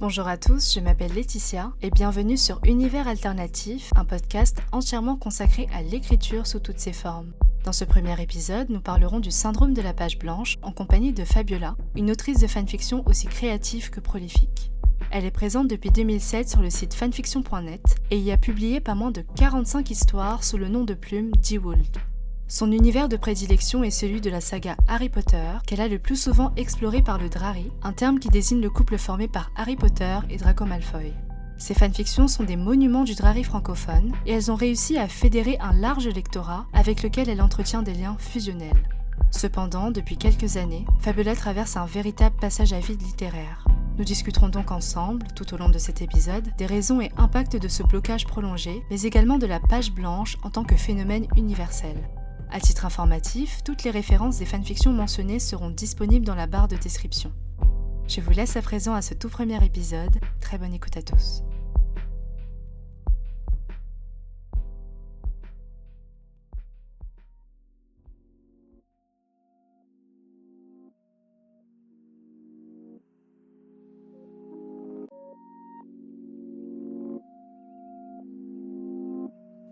Bonjour à tous, je m'appelle Laetitia et bienvenue sur Univers Alternatif, un podcast entièrement consacré à l'écriture sous toutes ses formes. Dans ce premier épisode, nous parlerons du syndrome de la page blanche en compagnie de Fabiola, une autrice de fanfiction aussi créative que prolifique. Elle est présente depuis 2007 sur le site fanfiction.net et y a publié pas moins de 45 histoires sous le nom de plume D-Wold. Son univers de prédilection est celui de la saga Harry Potter, qu'elle a le plus souvent exploré par le Drari, un terme qui désigne le couple formé par Harry Potter et Draco Malfoy. Ces fanfictions sont des monuments du Drari francophone et elles ont réussi à fédérer un large lectorat avec lequel elle entretient des liens fusionnels. Cependant, depuis quelques années, Fabiola traverse un véritable passage à vide littéraire. Nous discuterons donc ensemble, tout au long de cet épisode, des raisons et impacts de ce blocage prolongé, mais également de la page blanche en tant que phénomène universel. À titre informatif, toutes les références des fanfictions mentionnées seront disponibles dans la barre de description. Je vous laisse à présent à ce tout premier épisode. Très bonne écoute à tous.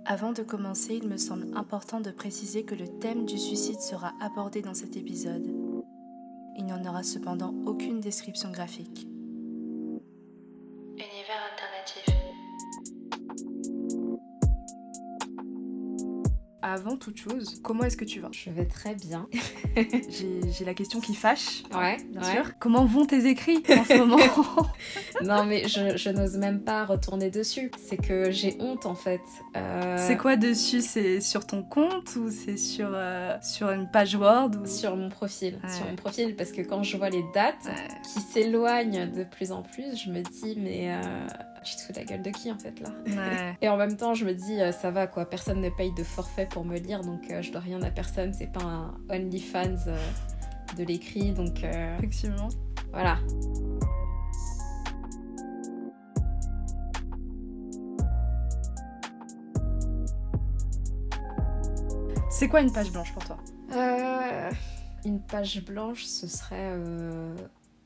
Avant de commencer, il me semble important de préciser que le thème du suicide sera abordé dans cet épisode. Il n'y en aura cependant aucune description graphique. Avant toute chose, comment est-ce que tu vas? Je vais très bien. J'ai la question qui fâche. Ouais, bien ouais. sûr. Comment vont tes écrits en ce moment? Non, mais je, je n'ose même pas retourner dessus. C'est que j'ai honte en fait. Euh, C'est quoi dessus? C'est sur ton compte ou c'est sur, euh, sur une page Word ou... Sur mon profil. Ouais. Sur mon profil, parce que quand je vois les dates Ouais. qui s'éloignent de plus en plus, je me dis, mais euh, je te fous la gueule de qui en fait là Ouais. Et en même temps, je me dis, euh, ça va quoi, personne ne paye de forfait pour me lire, donc euh, je dois rien à personne. C'est pas un OnlyFans euh, de l'écrit, donc euh, Effectivement. voilà. C'est quoi une page blanche pour toi? Euh, une page blanche, ce serait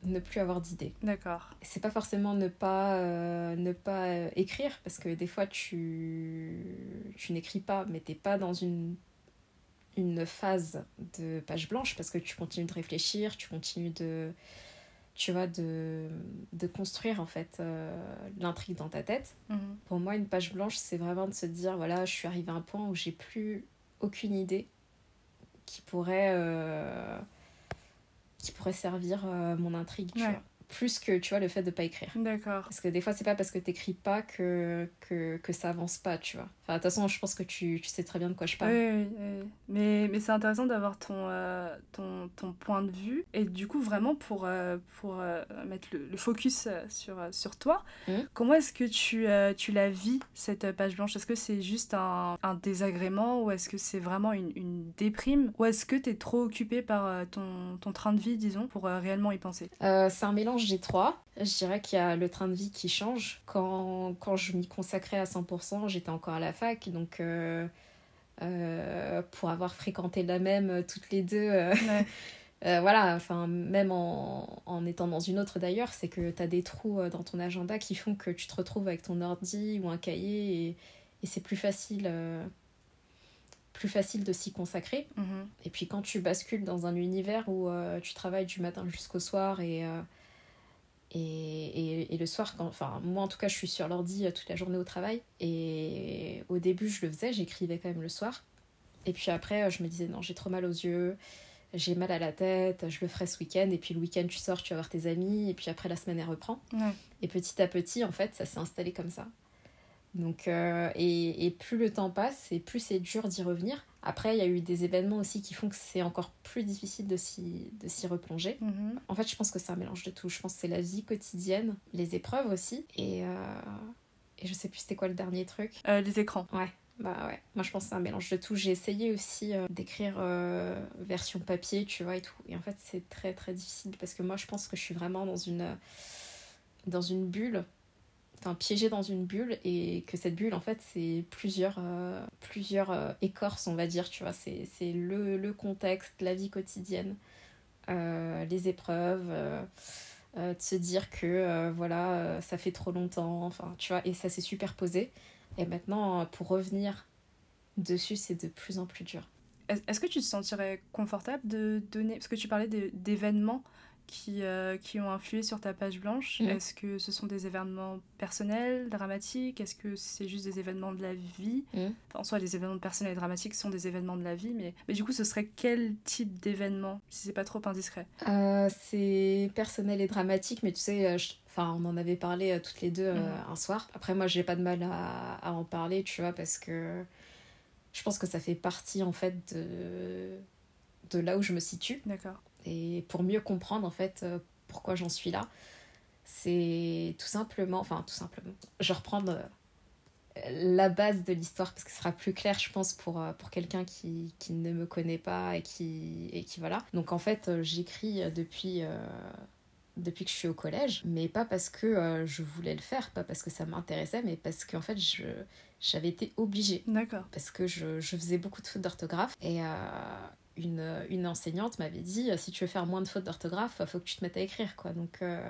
ne plus avoir d'idées. D'accord. C'est pas forcément ne pas, euh, ne pas euh, écrire, parce que des fois tu, tu n'écris pas, mais t'es pas dans une, une phase de page blanche, parce que tu continues de réfléchir, tu continues de, tu vois, de, de construire en fait euh, l'intrigue dans ta tête. Mhm. Pour moi, une page blanche, c'est vraiment de se dire voilà, je suis arrivée à un point où j'ai plus aucune idée qui pourrait, qui pourrait servir euh, mon intrigue, tu Ouais. vois. Plus que, tu vois, le fait de pas écrire. D'accord. Parce que des fois, c'est pas parce que t'écris pas que, que, que ça avance pas, tu vois. Enfin, de toute façon, je pense que tu, tu sais très bien de quoi je parle. oui, oui. Mais, mais c'est intéressant d'avoir ton, euh, ton, ton point de vue. Et du coup, vraiment, pour, euh, pour euh, mettre le, le focus sur, sur toi, Mhm. comment est-ce que tu, tu la vis, cette page blanche? Est-ce que c'est juste un, un désagrément ou est-ce que c'est vraiment une, une déprime? Ou est-ce que tu es trop occupé par ton, ton train de vie, disons, pour réellement y penser? C'est un mélange des trois. Je dirais qu'il y a le train de vie qui change. Quand, quand je m'y consacrais à 100%, j'étais encore à la fac. Donc, euh, euh, pour avoir fréquenté la même euh, toutes les deux, euh, Ouais. voilà, enfin, même en, en étant dans une autre d'ailleurs, c'est que tu as des trous dans ton agenda qui font que tu te retrouves avec ton ordi ou un cahier et, et c'est plus facile. plus facile de s'y consacrer. Mhm. Et puis quand tu bascules dans un univers où euh, tu travailles du matin jusqu'au soir et, euh, et, et, et le soir, quand, enfin moi en tout cas je suis sur l'ordi euh, toute la journée au travail et au début je le faisais, j'écrivais quand même le soir. Et puis après euh, je me disais non j'ai trop mal aux yeux, j'ai mal à la tête, je le ferai ce week-end et puis le week-end tu sors, tu vas voir tes amis et puis après la semaine elle reprend. Ouais. Et petit à petit en fait ça s'est installé comme ça. Donc, euh, et, et plus le temps passe, et plus c'est dur d'y revenir. Après, il y a eu des événements aussi qui font que c'est encore plus difficile de s'y, replonger. Mhm. En fait, je pense que c'est un mélange de tout. Je pense que c'est la vie quotidienne, les épreuves aussi. Et, euh, et je sais plus c'était quoi le dernier truc. Euh, les écrans. Ouais, bah ouais. Moi, je pense que c'est un mélange de tout. J'ai essayé aussi euh, d'écrire euh, version papier, tu vois, et tout. Et en fait, c'est très très difficile parce que moi, je pense que je suis vraiment dans une, dans une bulle enfin piégée dans une bulle et que cette bulle en fait c'est plusieurs euh, plusieurs euh, écorces on va dire tu vois c'est le, le contexte la vie quotidienne euh, les épreuves de se dire que voilà, ça fait trop longtemps, enfin, tu vois, et ça s'est superposé. Et maintenant, pour revenir dessus, c'est de plus en plus dur. Est-ce que tu te sentirais confortable de donner, parce que tu parlais d'événements qui, euh, qui ont influé sur ta page blanche, mm. est-ce que ce sont des événements personnels, dramatiques? Est-ce que c'est juste des événements de la vie? Mm. En soi, les événements personnels et dramatiques sont des événements de la vie, mais, mais du coup, ce serait quel type d'événement, si c'est pas trop indiscret? Euh, C'est personnel et dramatique, mais tu sais, euh, Enfin, on en avait parlé toutes les deux mm. un soir. Après, moi, j'ai pas de mal à, à, en parler, tu vois, parce que je pense que ça fait partie en fait de, de là où je me situe. D'accord. Et pour mieux comprendre en fait euh, pourquoi j'en suis là, c'est tout simplement, enfin tout simplement, je reprends euh, la base de l'histoire parce que ce sera plus clair je pense pour, euh, pour quelqu'un qui, qui, ne me connaît pas et qui, et qui voilà. Donc en fait j'écris depuis depuis que je suis au collège, mais pas parce que je voulais le faire, pas parce que ça m'intéressait, mais parce qu'en fait, je, j'avais été obligée. D'accord. Parce que je, je, faisais beaucoup de fautes d'orthographe et euh, une, une, enseignante m'avait dit si tu veux faire moins de fautes d'orthographe, il faut que tu te mettes à écrire. quoi. Donc, euh,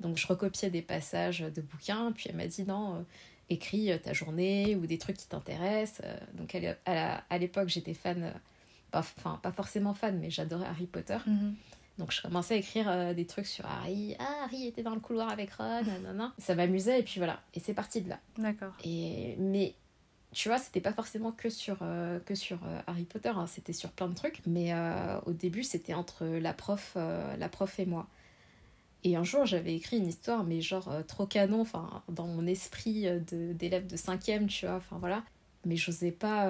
donc je recopiais des passages de bouquins, puis elle m'a dit non, euh, écris ta journée ou des trucs qui t'intéressent. Donc à l'époque, j'étais fan, pas, enfin pas forcément fan, mais j'adorais Harry Potter. Mhm. Donc je commençais à écrire euh, des trucs sur Harry. Ah, Harry était dans le couloir avec Ron, nanana. Ça m'amusait et puis voilà. Et c'est parti de là. D'accord. Et mais tu vois, c'était pas forcément que sur, euh, que sur euh, Harry Potter, hein. c'était sur plein de trucs. Mais au début, c'était entre la prof, la prof et moi. Et un jour, j'avais écrit une histoire, mais genre trop canon, enfin, dans mon esprit d'élève de 5 tu vois, enfin voilà. Mais j'osais pas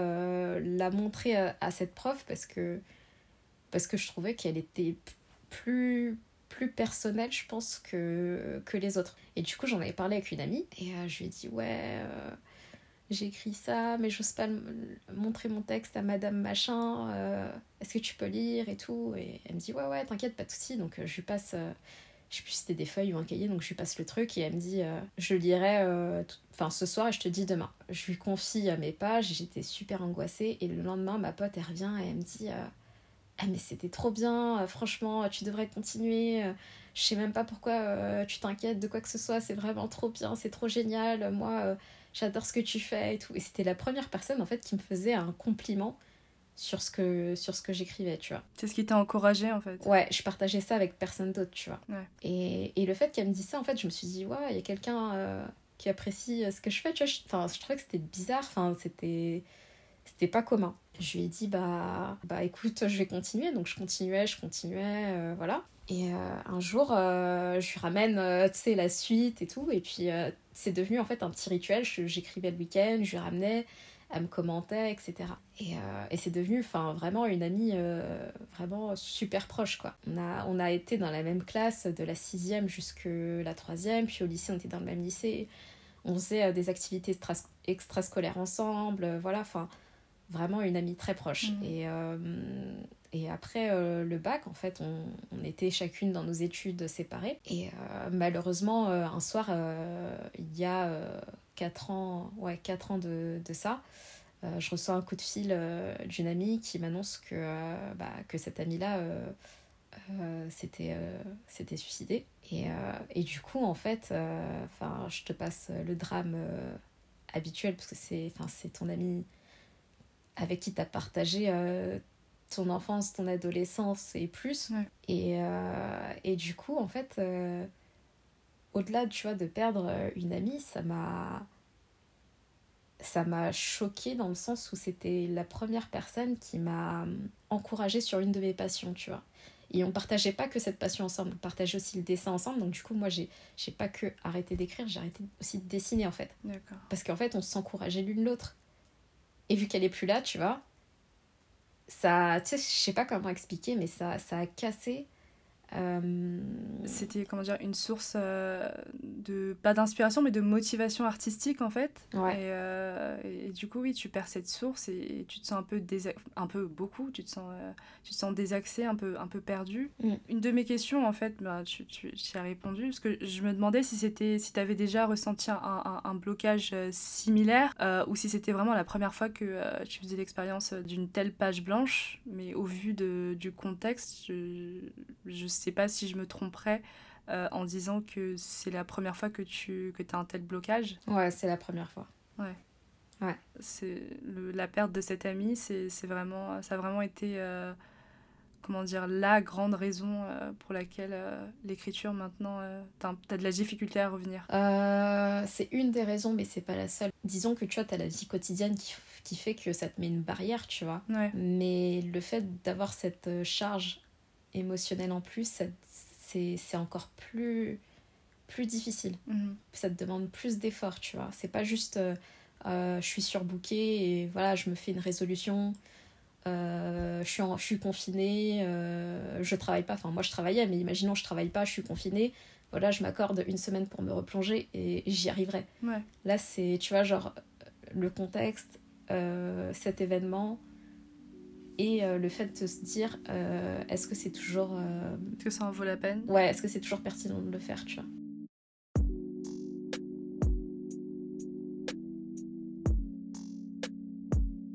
la montrer à, à, cette prof parce que, parce que je trouvais qu'elle était plus plus personnel, je pense, que, que les autres. Et du coup, j'en avais parlé avec une amie et euh, je lui ai dit Ouais, euh, écrit ça, mais j'ose pas montrer mon texte à madame machin. Euh, est-ce que tu peux lire et tout Et elle me dit Ouais, ouais, t'inquiète, pas de soucis. Donc, je lui passe. je sais plus si c'était des feuilles ou un cahier, donc je lui passe le truc et elle me dit Je lirai ce soir et je te dis demain. Je lui confie mes pages, j'étais super angoissée et le lendemain, ma pote, elle revient et elle me dit ah mais c'était trop bien, euh, franchement, tu devrais continuer. Euh, je sais même pas pourquoi euh, tu t'inquiètes de quoi que ce soit, c'est vraiment trop bien, c'est trop génial. Moi, j'adore ce que tu fais et tout. Et c'était la première personne en fait qui me faisait un compliment sur ce que sur ce que j'écrivais, tu vois. C'est ce qui t'a encouragé en fait. Ouais, je partageais ça avec personne d'autre, tu vois. Et, et, le fait qu'elle me dise ça, en fait, je me suis dit, ouais, il y a quelqu'un qui apprécie ce que je fais, tu vois. Enfin, je trouvais que c'était bizarre, enfin, c'était c'était pas commun. Je lui ai dit bah bah écoute, je vais continuer. Donc je continuais, je continuais, euh, voilà. Et euh, un jour, euh, je lui ramène, tu sais, la suite et tout. Et puis c'est devenu en fait un petit rituel. J'écrivais le week-end, je lui ramenais, elle me commentait, etc. Et, et c'est devenu vraiment une amie vraiment super proche quoi. On a, on a été dans la même classe de la sixième jusque la troisième, puis au lycée on était dans le même lycée. On faisait des activités extrascolaires ensemble, voilà, enfin vraiment une amie très proche. Mm. Et, euh, et après euh, le bac, en fait, on, on, était chacune dans nos études séparées. Et euh, malheureusement, un soir, il y a 4 ans, ouais, 4 ans de, de ça, je reçois un coup de fil d'une amie qui m'annonce que, bah, que cette amie-là s'était c'était suicidée. Et, et, du coup, en fait, enfin je te passe le drame habituel parce que c'est ton amie avec qui tu as partagé euh, ton enfance, ton adolescence et plus. Et, euh, et, du coup, en fait, euh, au-delà, tu vois, de perdre une amie, ça m'a ça m'a choqué dans le sens où c'était la première personne qui m'a encouragée sur une de mes passions, tu vois. Et on partageait pas que cette passion ensemble, on partageait aussi le dessin ensemble. Donc du coup, moi, j'ai, j'ai pas que arrêté d'écrire, j'ai arrêté aussi de dessiner en fait. Parce qu'en fait, on s'encourageait l'une l'autre. Et vu qu'elle est plus là, tu vois, ça, tu je sais pas comment expliquer, mais ça, ça a cassé euh, C'était comment dire une source euh, de pas d'inspiration mais de motivation artistique en fait. Ouais. Et, euh, et, du coup oui tu perds cette source et, tu te sens un peu un peu beaucoup tu te sens tu te sens désaxé un peu un peu perdu. Mm. Une de mes questions en fait bah, tu, tu, as répondu parce que je me demandais si c'était si tu avais déjà ressenti un, un, un blocage similaire ou si c'était vraiment la première fois que tu faisais l'expérience d'une telle page blanche mais au vu de, du contexte je, je sais pas si je me tromperais euh, en disant que c'est la première fois que tu que as un tel blocage. Ouais, c'est la première fois. Ouais. Ouais. C'est la perte de cet ami, c'est vraiment, ça a vraiment été, euh, comment dire, la grande raison euh, pour laquelle l'écriture maintenant, tu as, de la difficulté à revenir. c'est une des raisons, mais c'est pas la seule. Disons que tu vois, tu as la vie quotidienne qui, qui fait que ça te met une barrière, tu vois. Ouais. Mais le fait d'avoir cette charge émotionnelle en plus, c'est encore plus, plus difficile. Mhm. Ça te demande plus d'efforts, tu vois. C'est pas juste euh, euh, je suis surbookée et voilà, je me fais une résolution. Euh, je, suis je suis confinée, je travaille pas. Enfin, moi je travaillais, mais imaginons je travaille pas, je suis confinée. Voilà, je m'accorde une semaine pour me replonger et j'y arriverai. Ouais. Là, c'est, tu vois, genre le contexte, cet événement, et euh, le fait de se dire euh, est-ce que c'est toujours euh, est-ce que ça en vaut la peine? ouais est-ce que c'est toujours pertinent de le faire tu vois?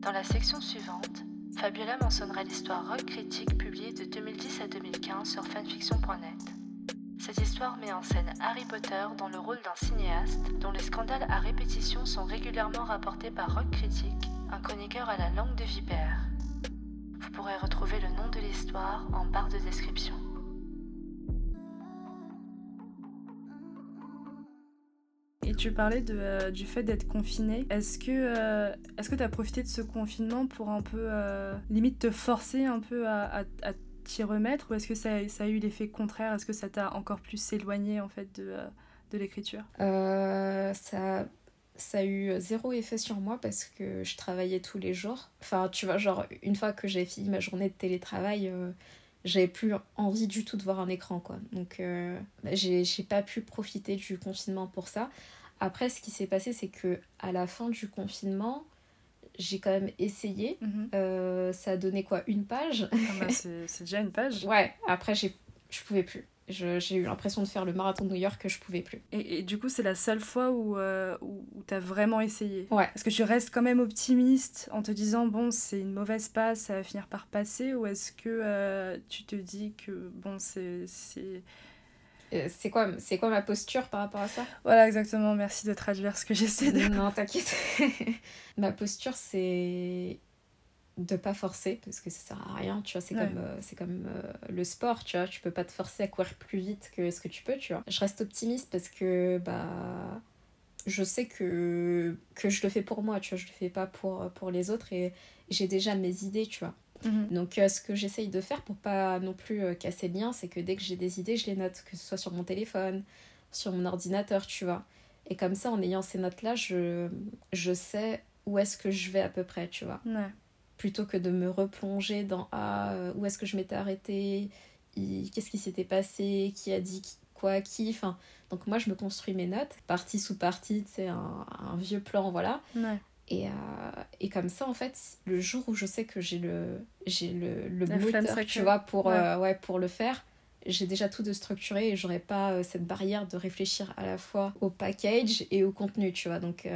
Dans la section suivante Fabiola mentionnera l'histoire rock critique publiée de 2010 à 2015 sur fanfiction.net cette histoire met en scène Harry Potter dans le rôle d'un cinéaste dont les scandales à répétition sont régulièrement rapportés par Rock Critique, un chroniqueur à la langue de vipère. Pourrez retrouver le nom de l'histoire en barre de description. Et tu parlais de, euh, du fait d'être confiné. Est-ce que euh, est-ce que tu as profité de ce confinement pour un peu euh, limite te forcer un peu à, à, t'y remettre ou est-ce que ça, ça, a eu l'effet contraire? Est-ce que ça t'a encore plus éloigné en fait de, de l'écriture? Ça ça a eu zéro effet sur moi parce que je travaillais tous les jours. Enfin, tu vois, genre, une fois que j'ai fini ma journée de télétravail, euh, j'avais plus envie du tout de voir un écran, quoi. Donc, euh, j'ai pas pu profiter du confinement pour ça. Après, ce qui s'est passé, c'est que à la fin du confinement, j'ai quand même essayé. Mhm. Euh, ça a donné quoi Une page ah bah, C'est déjà une page. ouais, après, je pouvais plus j'ai eu l'impression de faire le marathon de New York que je pouvais plus. Et, du coup, c'est la seule fois où, euh, où, tu as vraiment essayé. Ouais. Est-ce que tu restes quand même optimiste en te disant, bon, c'est une mauvaise passe, ça va finir par passer Ou est-ce que euh, tu te dis que, bon, c'est. Euh, c'est quoi, quoi ma posture par rapport à ça? Voilà, exactement. Merci de traduire ce que j'essaie de. Non, t'inquiète. ma posture, c'est de pas forcer parce que ça sert à rien tu vois c'est comme euh, c'est comme euh, le sport tu vois tu peux pas te forcer à courir plus vite que ce que tu peux tu vois. Je reste optimiste parce que bah je sais que que je le fais pour moi tu vois je le fais pas pour pour les autres et j'ai déjà mes idées tu vois. Mhm. donc euh, ce que j'essaye de faire pour pas non plus casser le lien c'est que dès que j'ai des idées je les note que ce soit sur mon téléphone sur mon ordinateur tu vois. Et comme ça en ayant ces notes là je je sais où est-ce que je vais à peu près tu vois. Ouais plutôt que de me replonger dans ah, euh, où est-ce que je m'étais arrêtée, qu'est-ce qui s'était passé, qui a dit quoi, qui. Enfin, donc moi, je me construis mes notes, partie sous partie, c'est un, un, vieux plan, voilà. Et, euh, et comme ça, en fait, le jour où je sais que j'ai le, j'ai le, le moteur, tu vois, pour, ouais. Euh, ouais pour le faire, j'ai déjà tout de structuré et j'aurais pas cette barrière de réfléchir à la fois au package et au contenu, tu vois. Donc,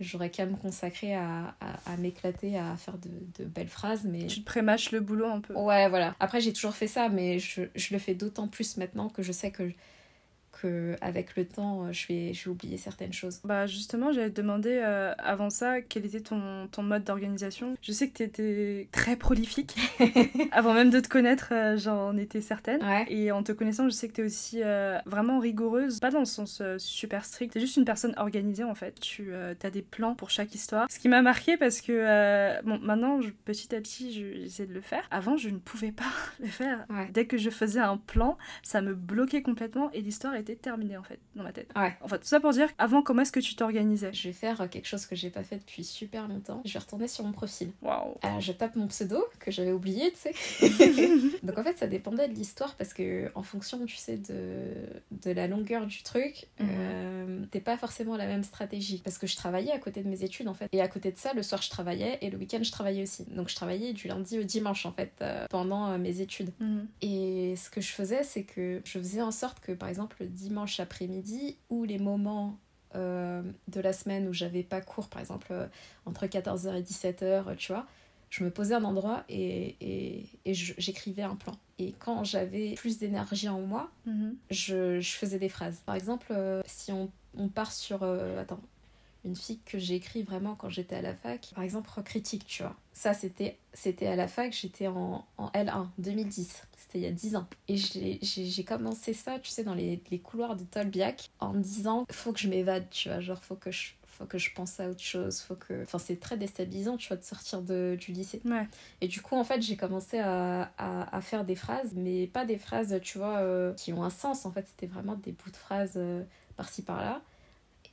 j'aurais qu'à me consacrer à, à, m'éclater, à faire de, de, belles phrases. Mais... Tu te prémâches le boulot un peu. Ouais, voilà. Après, j'ai toujours fait ça, mais je, je le fais d'autant plus maintenant que je sais que avec le temps, euh, je vais, je vais oublier certaines choses. Bah justement, j'allais te demander euh, avant ça quel était ton, ton mode d'organisation? Je sais que tu étais très prolifique. avant même de te connaître, euh, j'en étais certaine. Et en te connaissant, je sais que tu es aussi vraiment rigoureuse. Pas dans le sens super strict. Tu juste une personne organisée en fait. Tu as des plans pour chaque histoire. Ce qui m'a marqué parce que bon, maintenant, petit à petit, j'essaie de le faire. Avant, je ne pouvais pas le faire. Dès que je faisais un plan, ça me bloquait complètement et l'histoire était terminé en fait dans ma tête. Ouais. En fait, tout ça pour dire, avant, comment est-ce que tu t'organisais? Je vais faire quelque chose que j'ai pas fait depuis super longtemps. Je vais retourner sur mon profil. Waouh. Euh, je tape mon pseudo que j'avais oublié, tu sais. Donc en fait, ça dépendait de l'histoire parce que en fonction, tu sais, de, de la longueur du truc, mhm. euh, t'es pas forcément la même stratégie. Parce que je travaillais à côté de mes études en fait. Et à côté de ça, le soir, je travaillais et le week-end, je travaillais aussi. Donc je travaillais du lundi au dimanche en fait euh, pendant mes études. Mhm. Et ce que je faisais, c'est que je faisais en sorte que par exemple, le dimanche après-midi ou les moments euh, de la semaine où j'avais pas cours, par exemple euh, entre 14h et 17h, tu vois, je me posais un endroit et, et, et j'écrivais un plan. Et quand j'avais plus d'énergie en moi, Mhm. je, je faisais des phrases. Par exemple, euh, si on, on part sur. euh, attends. Une fille que j'ai écrit vraiment quand j'étais à la fac. Par exemple, Critique, tu vois. Ça, c'était c'était à la fac, j'étais en, en L1, 2010. C'était il y a 10 ans. Et j'ai commencé ça, tu sais, dans les, les couloirs de Tolbiac, en me disant, faut que je m'évade, tu vois. Genre, faut que je, faut que je pense à autre chose. Faut que... Enfin, c'est très déstabilisant, tu vois, de sortir de, du lycée. Ouais. Et du coup, en fait, j'ai commencé à, à, à faire des phrases, mais pas des phrases, tu vois, euh, qui ont un sens. En fait, c'était vraiment des bouts de phrases euh, par-ci par-là.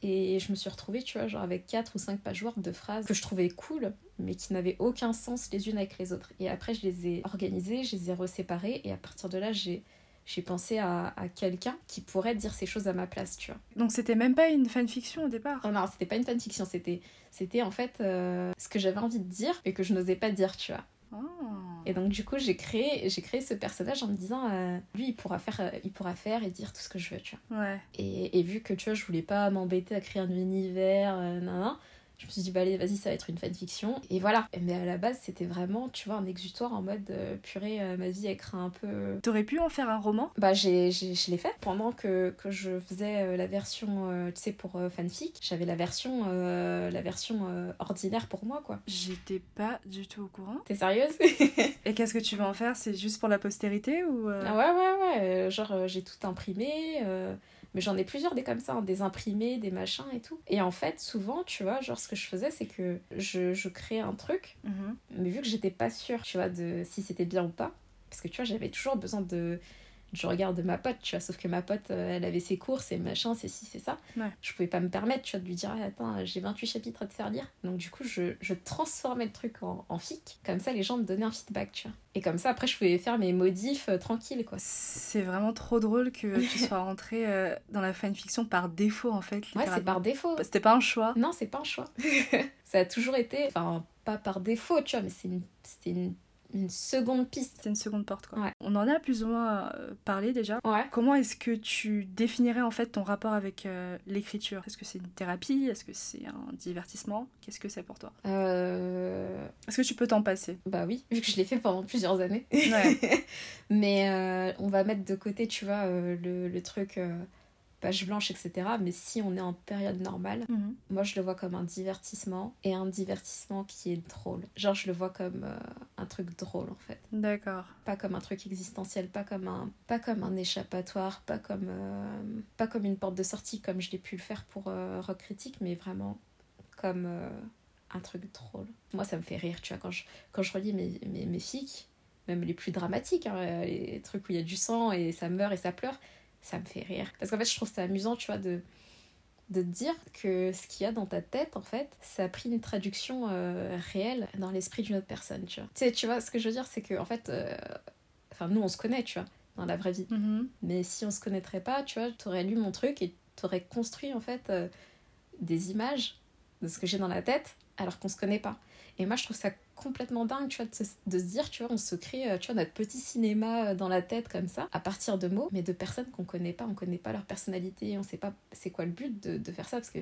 Et je me suis retrouvée, tu vois, genre avec 4 ou 5 pages Word de phrases que je trouvais cool, mais qui n'avaient aucun sens les unes avec les autres. Et après, je les ai organisées, je les ai reséparées, et à partir de là, j'ai. J'ai pensé à, à quelqu'un qui pourrait dire ces choses à ma place, tu vois. Donc c'était même pas une fanfiction au départ? Oh non, c'était pas une fanfiction, c'était, c'était en fait euh, ce que j'avais envie de dire et que je n'osais pas dire, tu vois. Ah. Et donc du coup, j'ai créé, j'ai créé ce personnage en me disant, euh, lui, il pourra faire, euh, il pourra faire et dire tout ce que je veux, tu vois. Ouais. Et, et vu que tu vois, je voulais pas m'embêter à créer un univers, euh, nan, nan, je me suis dit, bah allez, vas-y, ça va être une fanfiction. Et voilà. Mais à la base, c'était vraiment, tu vois, un exutoire en mode, euh, purée, euh, ma vie, elle craint un peu. T'aurais pu en faire un roman? Bah, j'ai, j'ai- je l'ai fait. Pendant que, que je faisais euh, la version, euh, tu sais, pour fanfic, j'avais la version, la version ordinaire pour moi, quoi. J'étais pas du tout au courant. T'es sérieuse? Et qu'est-ce que tu vas en faire? C'est juste pour la postérité ou Ah ouais, ouais, ouais. genre, j'ai tout imprimé. Mais j'en ai plusieurs des comme ça, hein, des imprimés, des machins et tout. Et en fait, souvent, tu vois, genre, ce que je faisais, c'est que je, je créais un truc, mhm. mais vu que j'étais pas sûre, tu vois, de si c'était bien ou pas, parce que tu vois, j'avais toujours besoin de du regard de ma pote, tu vois, sauf que ma pote, euh, elle avait ses courses et machin, c'est ci, c'est ça. Ouais. Je pouvais pas me permettre, tu vois, de lui dire, Ah, attends, j'ai 28 chapitres à te faire lire. Donc du coup, je, je transformais le truc en, en fic, comme ça, les gens me donnaient un feedback, tu vois. Et comme ça, après, je pouvais faire mes modifs euh, tranquilles, quoi. C'est vraiment trop drôle que tu sois rentrée euh, dans la fanfiction par défaut en fait. Ouais, c'est par défaut. C'était pas un choix. Non, c'est pas un choix. ça a toujours été, enfin, pas par défaut, tu vois, mais c'est une, c'était une, une seconde piste. C'était une seconde porte quoi. Ouais. On en a plus ou moins euh, parlé déjà. Ouais. Comment est-ce que tu définirais en fait ton rapport avec euh, l'écriture? Est-ce que c'est une thérapie? Est-ce que c'est un divertissement? Qu'est-ce que c'est pour toi? Euh... Est-ce que tu peux t'en passer? Bah oui, vu que je l'ai fait pendant plusieurs années. Ouais. mais euh, on va mettre de côté, tu vois, le, le truc page blanche, etc. Mais si on est en période normale, Mhm. moi je le vois comme un divertissement et un divertissement qui est drôle. Genre, je le vois comme euh, un truc drôle en fait. D'accord. pas comme un truc existentiel, pas comme un, pas comme un échappatoire, pas comme, euh, pas comme une porte de sortie comme je l'ai pu le faire pour euh, Rock Critique, mais vraiment comme un truc drôle. Moi, ça me fait rire, tu vois, quand je, quand je relis mes, mes, mes fics, même les plus dramatiques, hein, les trucs où il y a du sang et ça meurt et ça pleure, ça me fait rire. Parce qu'en fait, je trouve ça amusant, tu vois, de de te dire que ce qu'il y a dans ta tête, en fait, ça a pris une traduction euh, réelle dans l'esprit d'une autre personne, tu vois. Tu sais, tu vois, ce que je veux dire, c'est que, en fait, euh, enfin, nous, on se connaît, tu vois, dans la vraie vie. Mhm. Mais si on se connaîtrait pas, tu vois, t'aurais lu mon truc et t'aurais construit, en fait, euh, des images de ce que j'ai dans la tête, alors qu'on se connaît pas. Et moi, je trouve ça complètement dingue, tu vois, de se, dire, tu vois, on se crée, euh, tu vois, notre petit cinéma euh, dans la tête comme ça, à partir de mots, mais de personnes qu'on connaît pas, on connaît pas leur personnalité, on sait pas c'est quoi le but de, de faire ça, parce que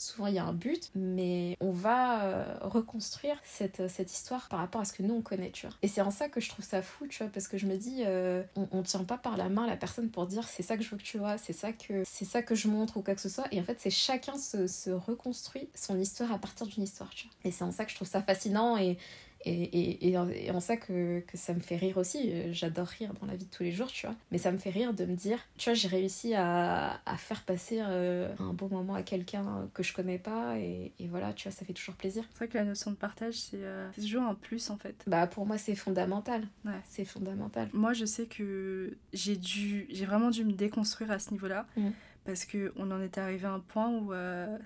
souvent il y a un but, mais on va euh, reconstruire cette, cette histoire par rapport à ce que nous on connaît, tu vois. Et c'est en ça que je trouve ça fou, tu vois, parce que je me dis, euh, on, on tient pas par la main la personne pour dire c'est ça que je veux que tu vois, c'est ça que c'est ça que je montre ou quoi que ce soit. Et en fait, c'est chacun se, se reconstruit son histoire à partir d'une histoire, tu vois. Et c'est en ça que je trouve ça fascinant et et, et, et, en- et en ça que, que ça me fait rire aussi. Euh, J'adore rire dans la vie de tous les jours, tu vois. Mais ça me fait rire de me dire, tu vois, j'ai réussi à, à faire passer euh, un bon moment à quelqu'un que je connais pas. Et, et voilà, tu vois, ça fait toujours plaisir. C'est vrai que la notion de partage, c'est euh, toujours un plus en fait. Bah, pour moi, c'est fondamental. Ouais. C'est fondamental. Moi, je sais que j'ai dû, j'ai vraiment dû me déconstruire à ce niveau-là. Mhm. Parce que on en est arrivé à un point où euh,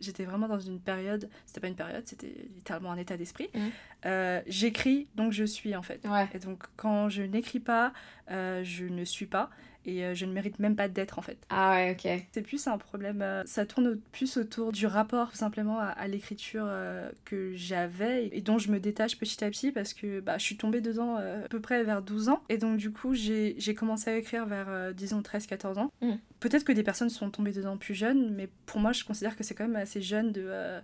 j'étais vraiment dans une période, c'était pas une période, c'était littéralement un état d'esprit. Mhm. Euh, J'écris, donc je suis en fait. Ouais. Et donc quand je n'écris pas, euh, je ne suis pas. Et euh, je ne mérite même pas d'être en fait. Ah ouais, ok. C'est plus un problème, euh, ça tourne plus autour du rapport tout simplement à, à l'écriture euh, que j'avais et, dont je me détache petit à petit parce que bah, je suis tombée dedans euh, à peu près vers 12 ans. Et donc du coup j'ai j'ai commencé à écrire vers euh, disons 13-14 ans. Mm. Peut-être que des personnes sont tombées dedans plus jeunes, mais pour moi je considère que c'est quand même assez jeune de...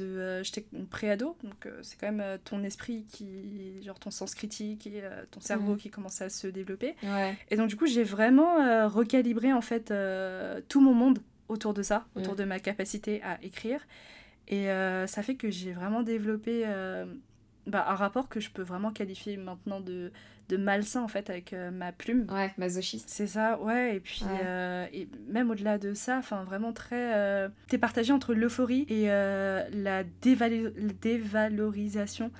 euh, de j'étais préado donc c'est quand même ton esprit qui genre ton sens critique et ton cerveau mm. qui commence à se développer et donc du coup j'ai vraiment recalibré en fait tout mon monde autour de ça autour mm. de ma capacité à écrire et ça fait que j'ai vraiment développé bah, un rapport que je peux vraiment qualifier maintenant de, de malsain en fait avec euh, ma plume. Ouais, masochiste. C'est ça, ouais. Et puis, euh, et même au-delà de ça, enfin vraiment très. Euh, t'es partagé entre l'euphorie et la dévalorisation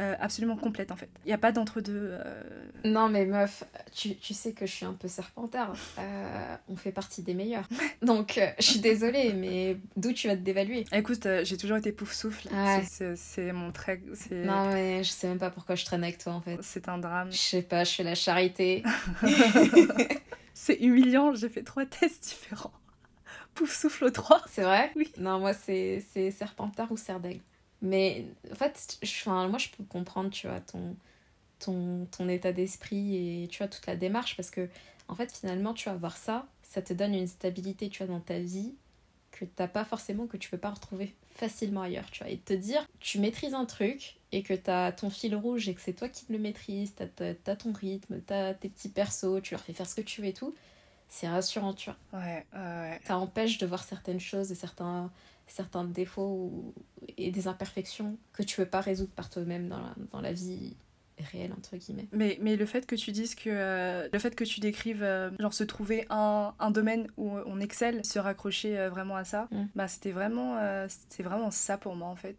euh, absolument complète en fait. Il n'y a pas d'entre-deux. Euh. Non mais meuf, tu, tu, sais que je suis un peu serpentard. Euh, on fait partie des meilleurs. Donc je suis désolée, mais d'où tu vas te dévaluer? Écoute, j'ai toujours été pouf souffle. C'est mon trait. Non mais je sais même pas pourquoi je traîne avec toi en fait. C'est un drame. Je sais pas, je fais la charité. c'est humiliant, j'ai fait trois tests différents. Pouf souffle aux trois. C'est vrai? Oui. Non, moi c'est serpentard ou serdaigle. Mais en fait, je, moi je peux comprendre, tu vois, ton, ton, ton état d'esprit et tu vois, toute la démarche parce que, en fait, finalement, tu vas voir ça, ça te donne une stabilité, tu vois, dans ta vie que t'as pas forcément, que tu peux pas retrouver facilement ailleurs, tu vois. Et te dire, tu maîtrises un truc et que t'as ton fil rouge et que c'est toi qui le maîtrises, t'as as, ton rythme, t'as tes petits persos, tu leur fais faire ce que tu veux et tout, c'est rassurant, tu vois. Ouais, ouais. Ça empêche de voir certaines choses et certains certains défauts et des imperfections que tu peux pas résoudre par toi-même dans la, dans la vie réelle entre guillemets. Mais, mais le fait que tu dises que euh, le fait que tu décrives euh, genre se trouver un, un, domaine où on excelle, se raccrocher euh, vraiment à ça, mm. bah c'était vraiment c'était vraiment ça pour moi en fait.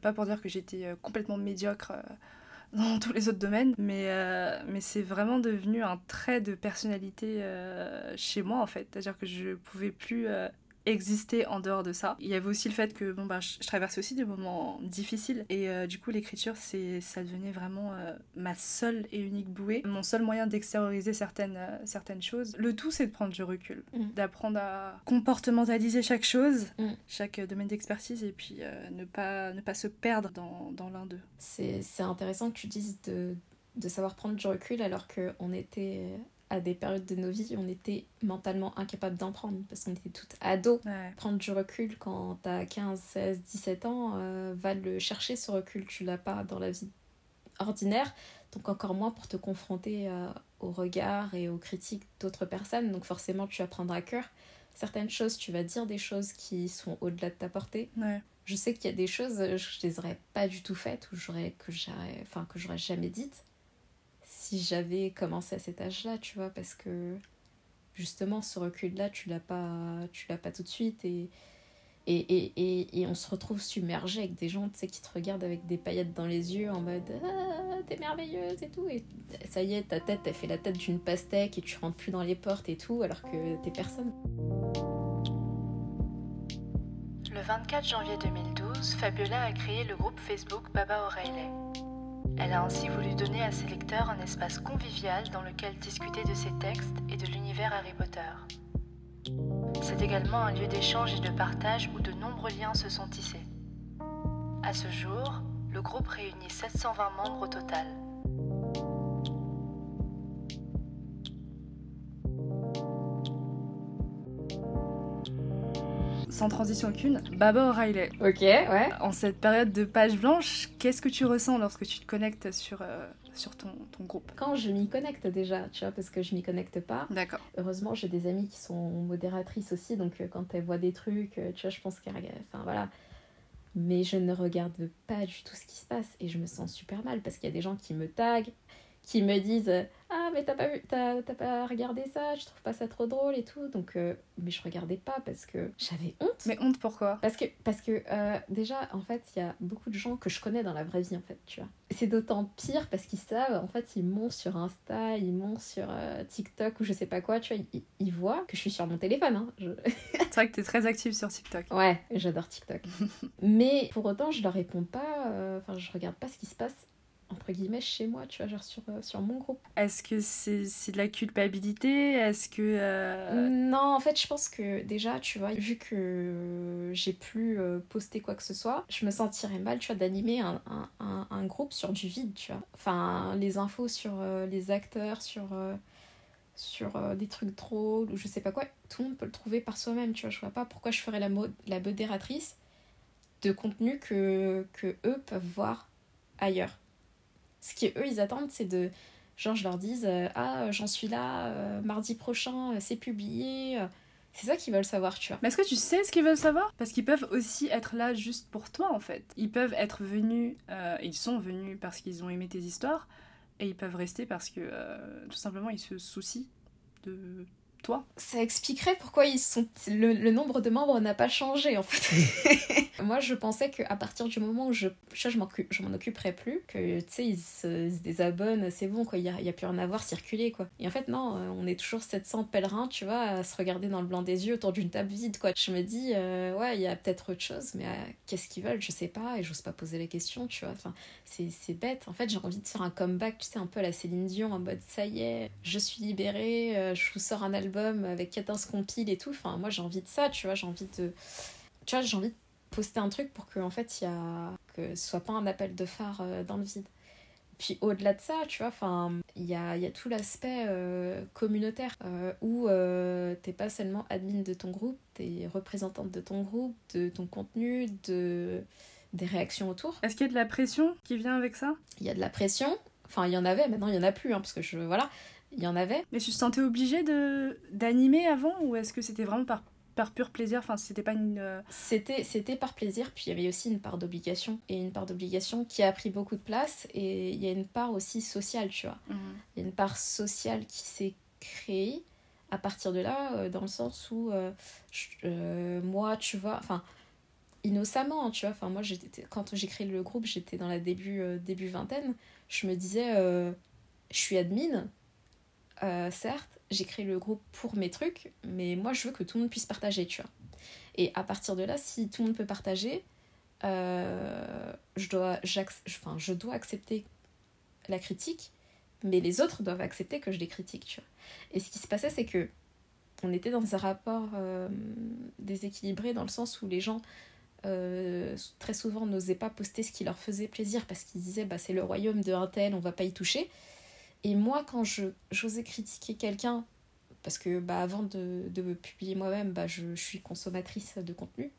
pas pour dire que j'étais complètement médiocre dans tous les autres domaines, mais, mais c'est vraiment devenu un trait de personnalité chez moi en fait. C'est-à-dire que je pouvais plus exister en dehors de ça. Il y avait aussi le fait que bon bah je, traversais aussi des moments difficiles et euh, du coup l'écriture c'est ça devenait vraiment euh, ma seule et unique bouée, mon seul moyen d'extérioriser certaines euh, certaines choses. Le tout c'est de prendre du recul, mm. d'apprendre à comportementaliser chaque chose, mm. chaque domaine d'expertise et puis ne pas ne pas se perdre dans, dans l'un d'eux. C'est intéressant que tu dises de de savoir prendre du recul alors qu'on était à des périodes de nos vies, on était mentalement incapable d'en prendre parce qu'on était toutes ados. Prendre du recul quand t'as 15, 16, 17 ans, euh, va le chercher ce recul. Tu l'as pas dans la vie ordinaire, donc encore moins pour te confronter euh, au regard et aux critiques d'autres personnes. Donc forcément, tu vas prendre à cœur certaines choses, tu vas dire des choses qui sont au-delà de ta portée. Je sais qu'il y a des choses, je les aurais pas du tout faites ou j'aurais que j'aurais enfin que j'aurais jamais dites si j'avais commencé à cet âge-là, tu vois, parce que justement ce recul-là, tu l'as pas, tu l'as pas tout de suite et, et, et, et, on se retrouve submergé avec des gens, tu sais, qui te regardent avec des paillettes dans les yeux en mode ah, t'es merveilleuse et tout, et ça y est, ta tête, t'as fait la tête d'une pastèque et tu rentres plus dans les portes et tout, alors que t'es personne. Le 24 janvier 2012, Fabiola a créé le groupe Facebook Baba O'Reilly. Elle a ainsi voulu donner à ses lecteurs un espace convivial dans lequel discuter de ses textes et de l'univers Harry Potter. C'est également un lieu d'échange et de partage où de nombreux liens se sont tissés. À ce jour, le groupe réunit 720 membres au total. Sans transition aucune, Baba O'Reilly. Ok, ouais. En cette période de page blanche, qu'est-ce que tu ressens lorsque tu te connectes sur, euh, sur ton, ton, groupe? Quand je m'y connecte déjà, tu vois, parce que je m'y connecte pas. D'accord. Heureusement, j'ai des amies qui sont modératrices aussi, donc euh, quand elles voient des trucs, euh, tu vois, je pense qu'elles. Enfin voilà. Mais je ne regarde pas du tout ce qui se passe et je me sens super mal parce qu'il y a des gens qui me taguent, qui me disent ah mais t'as pas vu t'as, pas regardé ça je trouve pas ça trop drôle et tout. Donc euh, mais je regardais pas parce que j'avais honte. Mais honte pourquoi parce que parce que euh, déjà en fait il y a beaucoup de gens que je connais dans la vraie vie en fait tu vois. C'est d'autant pire parce qu'ils savent en fait ils montent sur Insta ils montent sur euh, TikTok ou je sais pas quoi tu vois. Ils, voient que je suis sur mon téléphone hein. c'est vrai que t'es très active sur TikTok. Ouais j'adore TikTok. Mais pour autant je leur réponds pas enfin je regarde pas ce qui se passe entre guillemets chez moi, tu vois, genre sur, euh, sur mon groupe. Est-ce que c'est de la culpabilité? Est-ce que... Euh, non, en fait, je pense que déjà, tu vois, vu que j'ai plus euh, posté quoi que ce soit, je me sentirais mal, tu vois, d'animer un, un, un, groupe sur du vide, tu vois. Enfin, les infos sur les acteurs, sur... sur des trucs drôles ou je sais pas quoi, tout le monde peut le trouver par soi-même, tu vois. Je vois pas pourquoi je ferais la, la modératrice de contenu que, que eux peuvent voir ailleurs. Ce qu'eux, ils attendent, c'est de... Genre, je leur dise, euh, ah, j'en suis là, euh, mardi prochain, c'est publié. C'est ça qu'ils veulent savoir, tu vois. Mais est-ce que tu sais ce qu'ils veulent savoir? Parce qu'ils peuvent aussi être là juste pour toi, en fait. Ils peuvent être venus, euh, ils sont venus parce qu'ils ont aimé tes histoires, et ils peuvent rester parce que, euh, tout simplement, ils se soucient de toi. Ça expliquerait pourquoi ils sont le, nombre de membres n'a pas changé en fait. Moi je pensais qu'à partir du moment où je je, je m'en occuperais plus, que tu sais ils se, désabonnent, c'est bon quoi, il y a, y a, plus rien à voir circuler quoi. Et en fait non, euh, on est toujours 700 pèlerins, tu vois, à se regarder dans le blanc des yeux autour d'une table vide quoi. Je me dis euh, ouais, il y a peut-être autre chose mais euh, qu'est-ce qu'ils veulent, je sais pas et j'ose pas poser les questions, tu vois. Enfin, c'est bête. En fait, j'ai envie de faire un comeback, tu sais un peu à la Céline Dion en mode ça y est, je suis libérée, je vous sors un album avec 14 compiles et tout. Enfin, moi j'ai envie de ça, tu vois, j'ai envie de. Tu vois, j'ai envie de poster un truc pour que en fait il y a que ce soit pas un appel de phare euh, dans le vide puis au-delà de ça tu vois enfin il y a, y a, tout l'aspect euh, communautaire euh, où t'es pas seulement admin de ton groupe t'es représentante de ton groupe de ton contenu de des réactions autour est-ce qu'il y a de la pression qui vient avec ça? Il y a de la pression enfin il y en avait maintenant il y en a plus hein, parce que je voilà il y en avait. Mais tu te sentais obligée de d'animer avant ou est-ce que c'était vraiment par par pur plaisir? Enfin c'était pas une euh, c'était c'était par plaisir puis il y avait aussi une part d'obligation et une part d'obligation qui a pris beaucoup de place et il y a une part aussi sociale tu vois mhm. il y a une part sociale qui s'est créée à partir de là euh, dans le sens où euh, moi tu vois enfin innocemment tu vois enfin moi j'étais quand j'ai créé le groupe j'étais dans la début début vingtaine je me disais je suis admin euh, certes, j'ai créé le groupe pour mes trucs, mais moi je veux que tout le monde puisse partager, tu vois. Et à partir de là, si tout le monde peut partager, euh, je, dois, enfin, je dois accepter la critique, mais les autres doivent accepter que je les critique, tu vois. Et ce qui se passait, c'est que on était dans un rapport euh, déséquilibré dans le sens où les gens très souvent n'osaient pas poster ce qui leur faisait plaisir parce qu'ils disaient bah, c'est le royaume de un tel, on va pas y toucher. Et moi, quand je, j'osais critiquer quelqu'un, parce que bah, avant de, de publier moi-même, bah, je, je, suis consommatrice de contenu.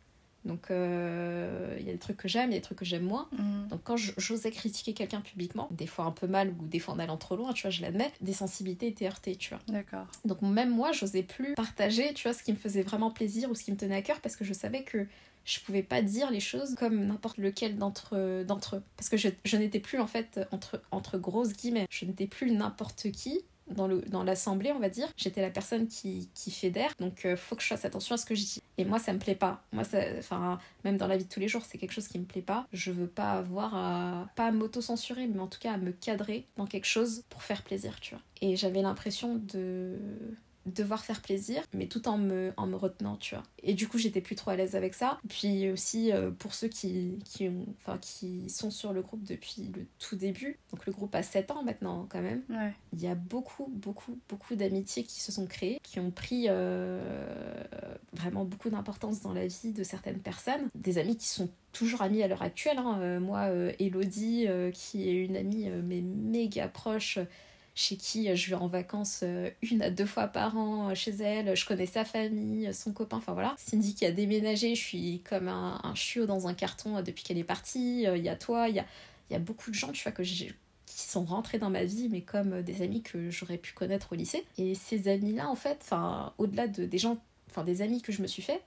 Donc euh, il y a des trucs que j'aime, il y a des trucs que j'aime moins. Mm. Donc quand j'osais critiquer quelqu'un publiquement, des fois un peu mal ou des fois en allant trop loin, tu vois, je l'admets, des sensibilités étaient heurtées, tu vois. D'accord. Donc même moi, j'osais plus partager, tu vois, ce qui me faisait vraiment plaisir ou ce qui me tenait à cœur parce que je savais que je pouvais pas dire les choses comme n'importe lequel d'entre d'entre eux. Parce que je, je n'étais plus en fait entre entre grosses guillemets. Je n'étais plus n'importe qui dans le dans l'assemblée on va dire. J'étais la personne qui, qui fédère. Donc euh, faut que je fasse attention à ce que je dis. Et moi ça me plaît pas. Moi ça enfin même dans la vie de tous les jours c'est quelque chose qui me plaît pas. Je veux pas avoir à pas m'auto-censurer mais en tout cas à me cadrer dans quelque chose pour faire plaisir tu vois. Et j'avais l'impression de devoir faire plaisir, mais tout en me, en me retenant, tu vois. Et du coup, j'étais plus trop à l'aise avec ça. Puis aussi, euh, pour ceux qui, qui, ont, qui sont sur le groupe depuis le tout début, donc le groupe a 7 ans maintenant quand même, il y a beaucoup, beaucoup, beaucoup d'amitiés qui se sont créées, qui ont pris euh, vraiment beaucoup d'importance dans la vie de certaines personnes. Des amis qui sont toujours amis à l'heure actuelle. Hein. Euh, moi, Elodie, qui est une amie mais méga proche, chez qui je vais en vacances euh, une à deux fois par an euh, chez elle, je connais sa famille, son copain, enfin voilà. Cindy qui a déménagé, je suis comme un, chiot dans un carton euh, depuis qu'elle est partie, il y a toi, il y a, beaucoup de gens, qui sont rentrés dans ma vie, mais comme des amis que j'aurais pu connaître au lycée. Et ces amis-là, en fait, enfin, au-delà de, des gens, des amis que je me suis fait,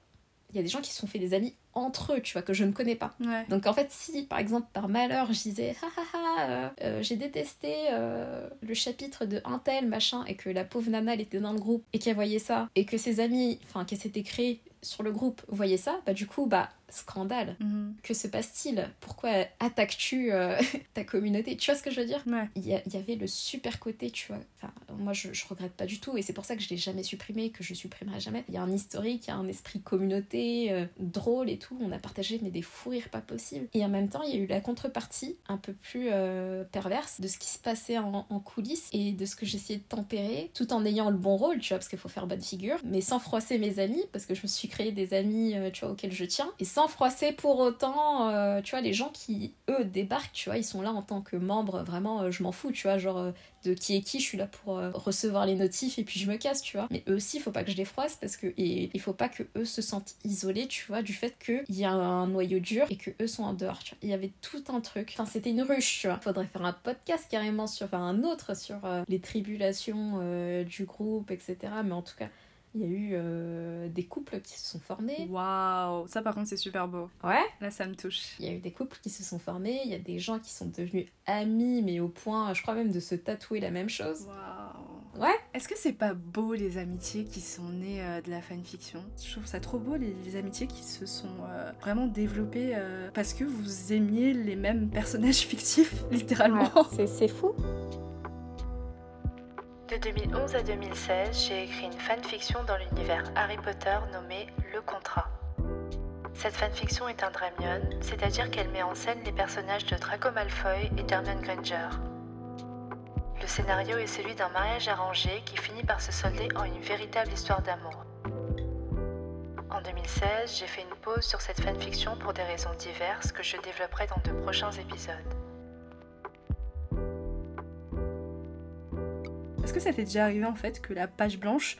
il y a des gens qui se sont fait des amis entre eux, tu vois, que je ne connais pas. Donc en fait, si par exemple par malheur je disais, ha, euh, euh, j'ai détesté euh, le chapitre de un tel machin, et que la pauvre nana elle était dans le groupe et qu'elle voyait ça, et que ses amis, enfin qu'elle s'était créée sur le groupe voyaient ça, bah du coup, bah scandale. Mhm. Que se passe-t-il? Pourquoi attaques-tu euh, ta communauté? Tu vois ce que je veux dire? Il y, avait le super côté, tu vois. Enfin, moi, je, je regrette pas du tout, et c'est pour ça que je l'ai jamais supprimé, que je supprimerai jamais. Il y a un historique, il y a un esprit communauté, euh, drôle et tout. On a partagé mais des fous rires pas possibles. Et en même temps, il y a eu la contrepartie, un peu plus euh, perverse, de ce qui se passait en, en coulisses et de ce que j'essayais de tempérer, tout en ayant le bon rôle, tu vois, parce qu'il faut faire bonne figure, mais sans froisser mes amis, parce que je me suis créer des amis, tu vois, auxquels je tiens, et sans froisser pour autant, euh, tu vois, les gens qui, eux, débarquent, tu vois, ils sont là en tant que membres, vraiment, euh, je m'en fous, tu vois, genre, de qui est qui, je suis là pour recevoir les notifs et puis je me casse, tu vois. Mais eux aussi, il faut pas que je les froisse parce que, et il faut pas que eux se sentent isolés, tu vois, du fait qu'il y a un noyau dur et que eux sont en dehors, tu vois. Il y avait tout un truc, enfin, c'était une ruche, tu vois. Faudrait faire un podcast carrément sur, enfin, un autre sur les tribulations du groupe, etc. Mais en tout cas, il y a eu euh, des couples qui se sont formés. Waouh, ça par contre c'est super beau. Ouais. Là ça me touche. Il y a eu des couples qui se sont formés, il y a des gens qui sont devenus amis, mais au point, je crois même, de se tatouer la même chose. Waouh. Ouais. Est-ce que c'est pas beau les amitiés qui sont nées euh, de la fanfiction? Je trouve ça trop beau les, amitiés qui se sont euh, vraiment développées parce que vous aimiez les mêmes personnages fictifs, littéralement. C'est fou. De 2011 à 2016, j'ai écrit une fanfiction dans l'univers Harry Potter nommée Le Contrat. Cette fanfiction est un dramion, c'est-à-dire qu'elle met en scène les personnages de Draco Malfoy et d'Hermione Granger. Le scénario est celui d'un mariage arrangé qui finit par se solder en une véritable histoire d'amour. En 2016, j'ai fait une pause sur cette fanfiction pour des raisons diverses que je développerai dans de prochains épisodes. Que ça t'est déjà arrivé en fait que la page blanche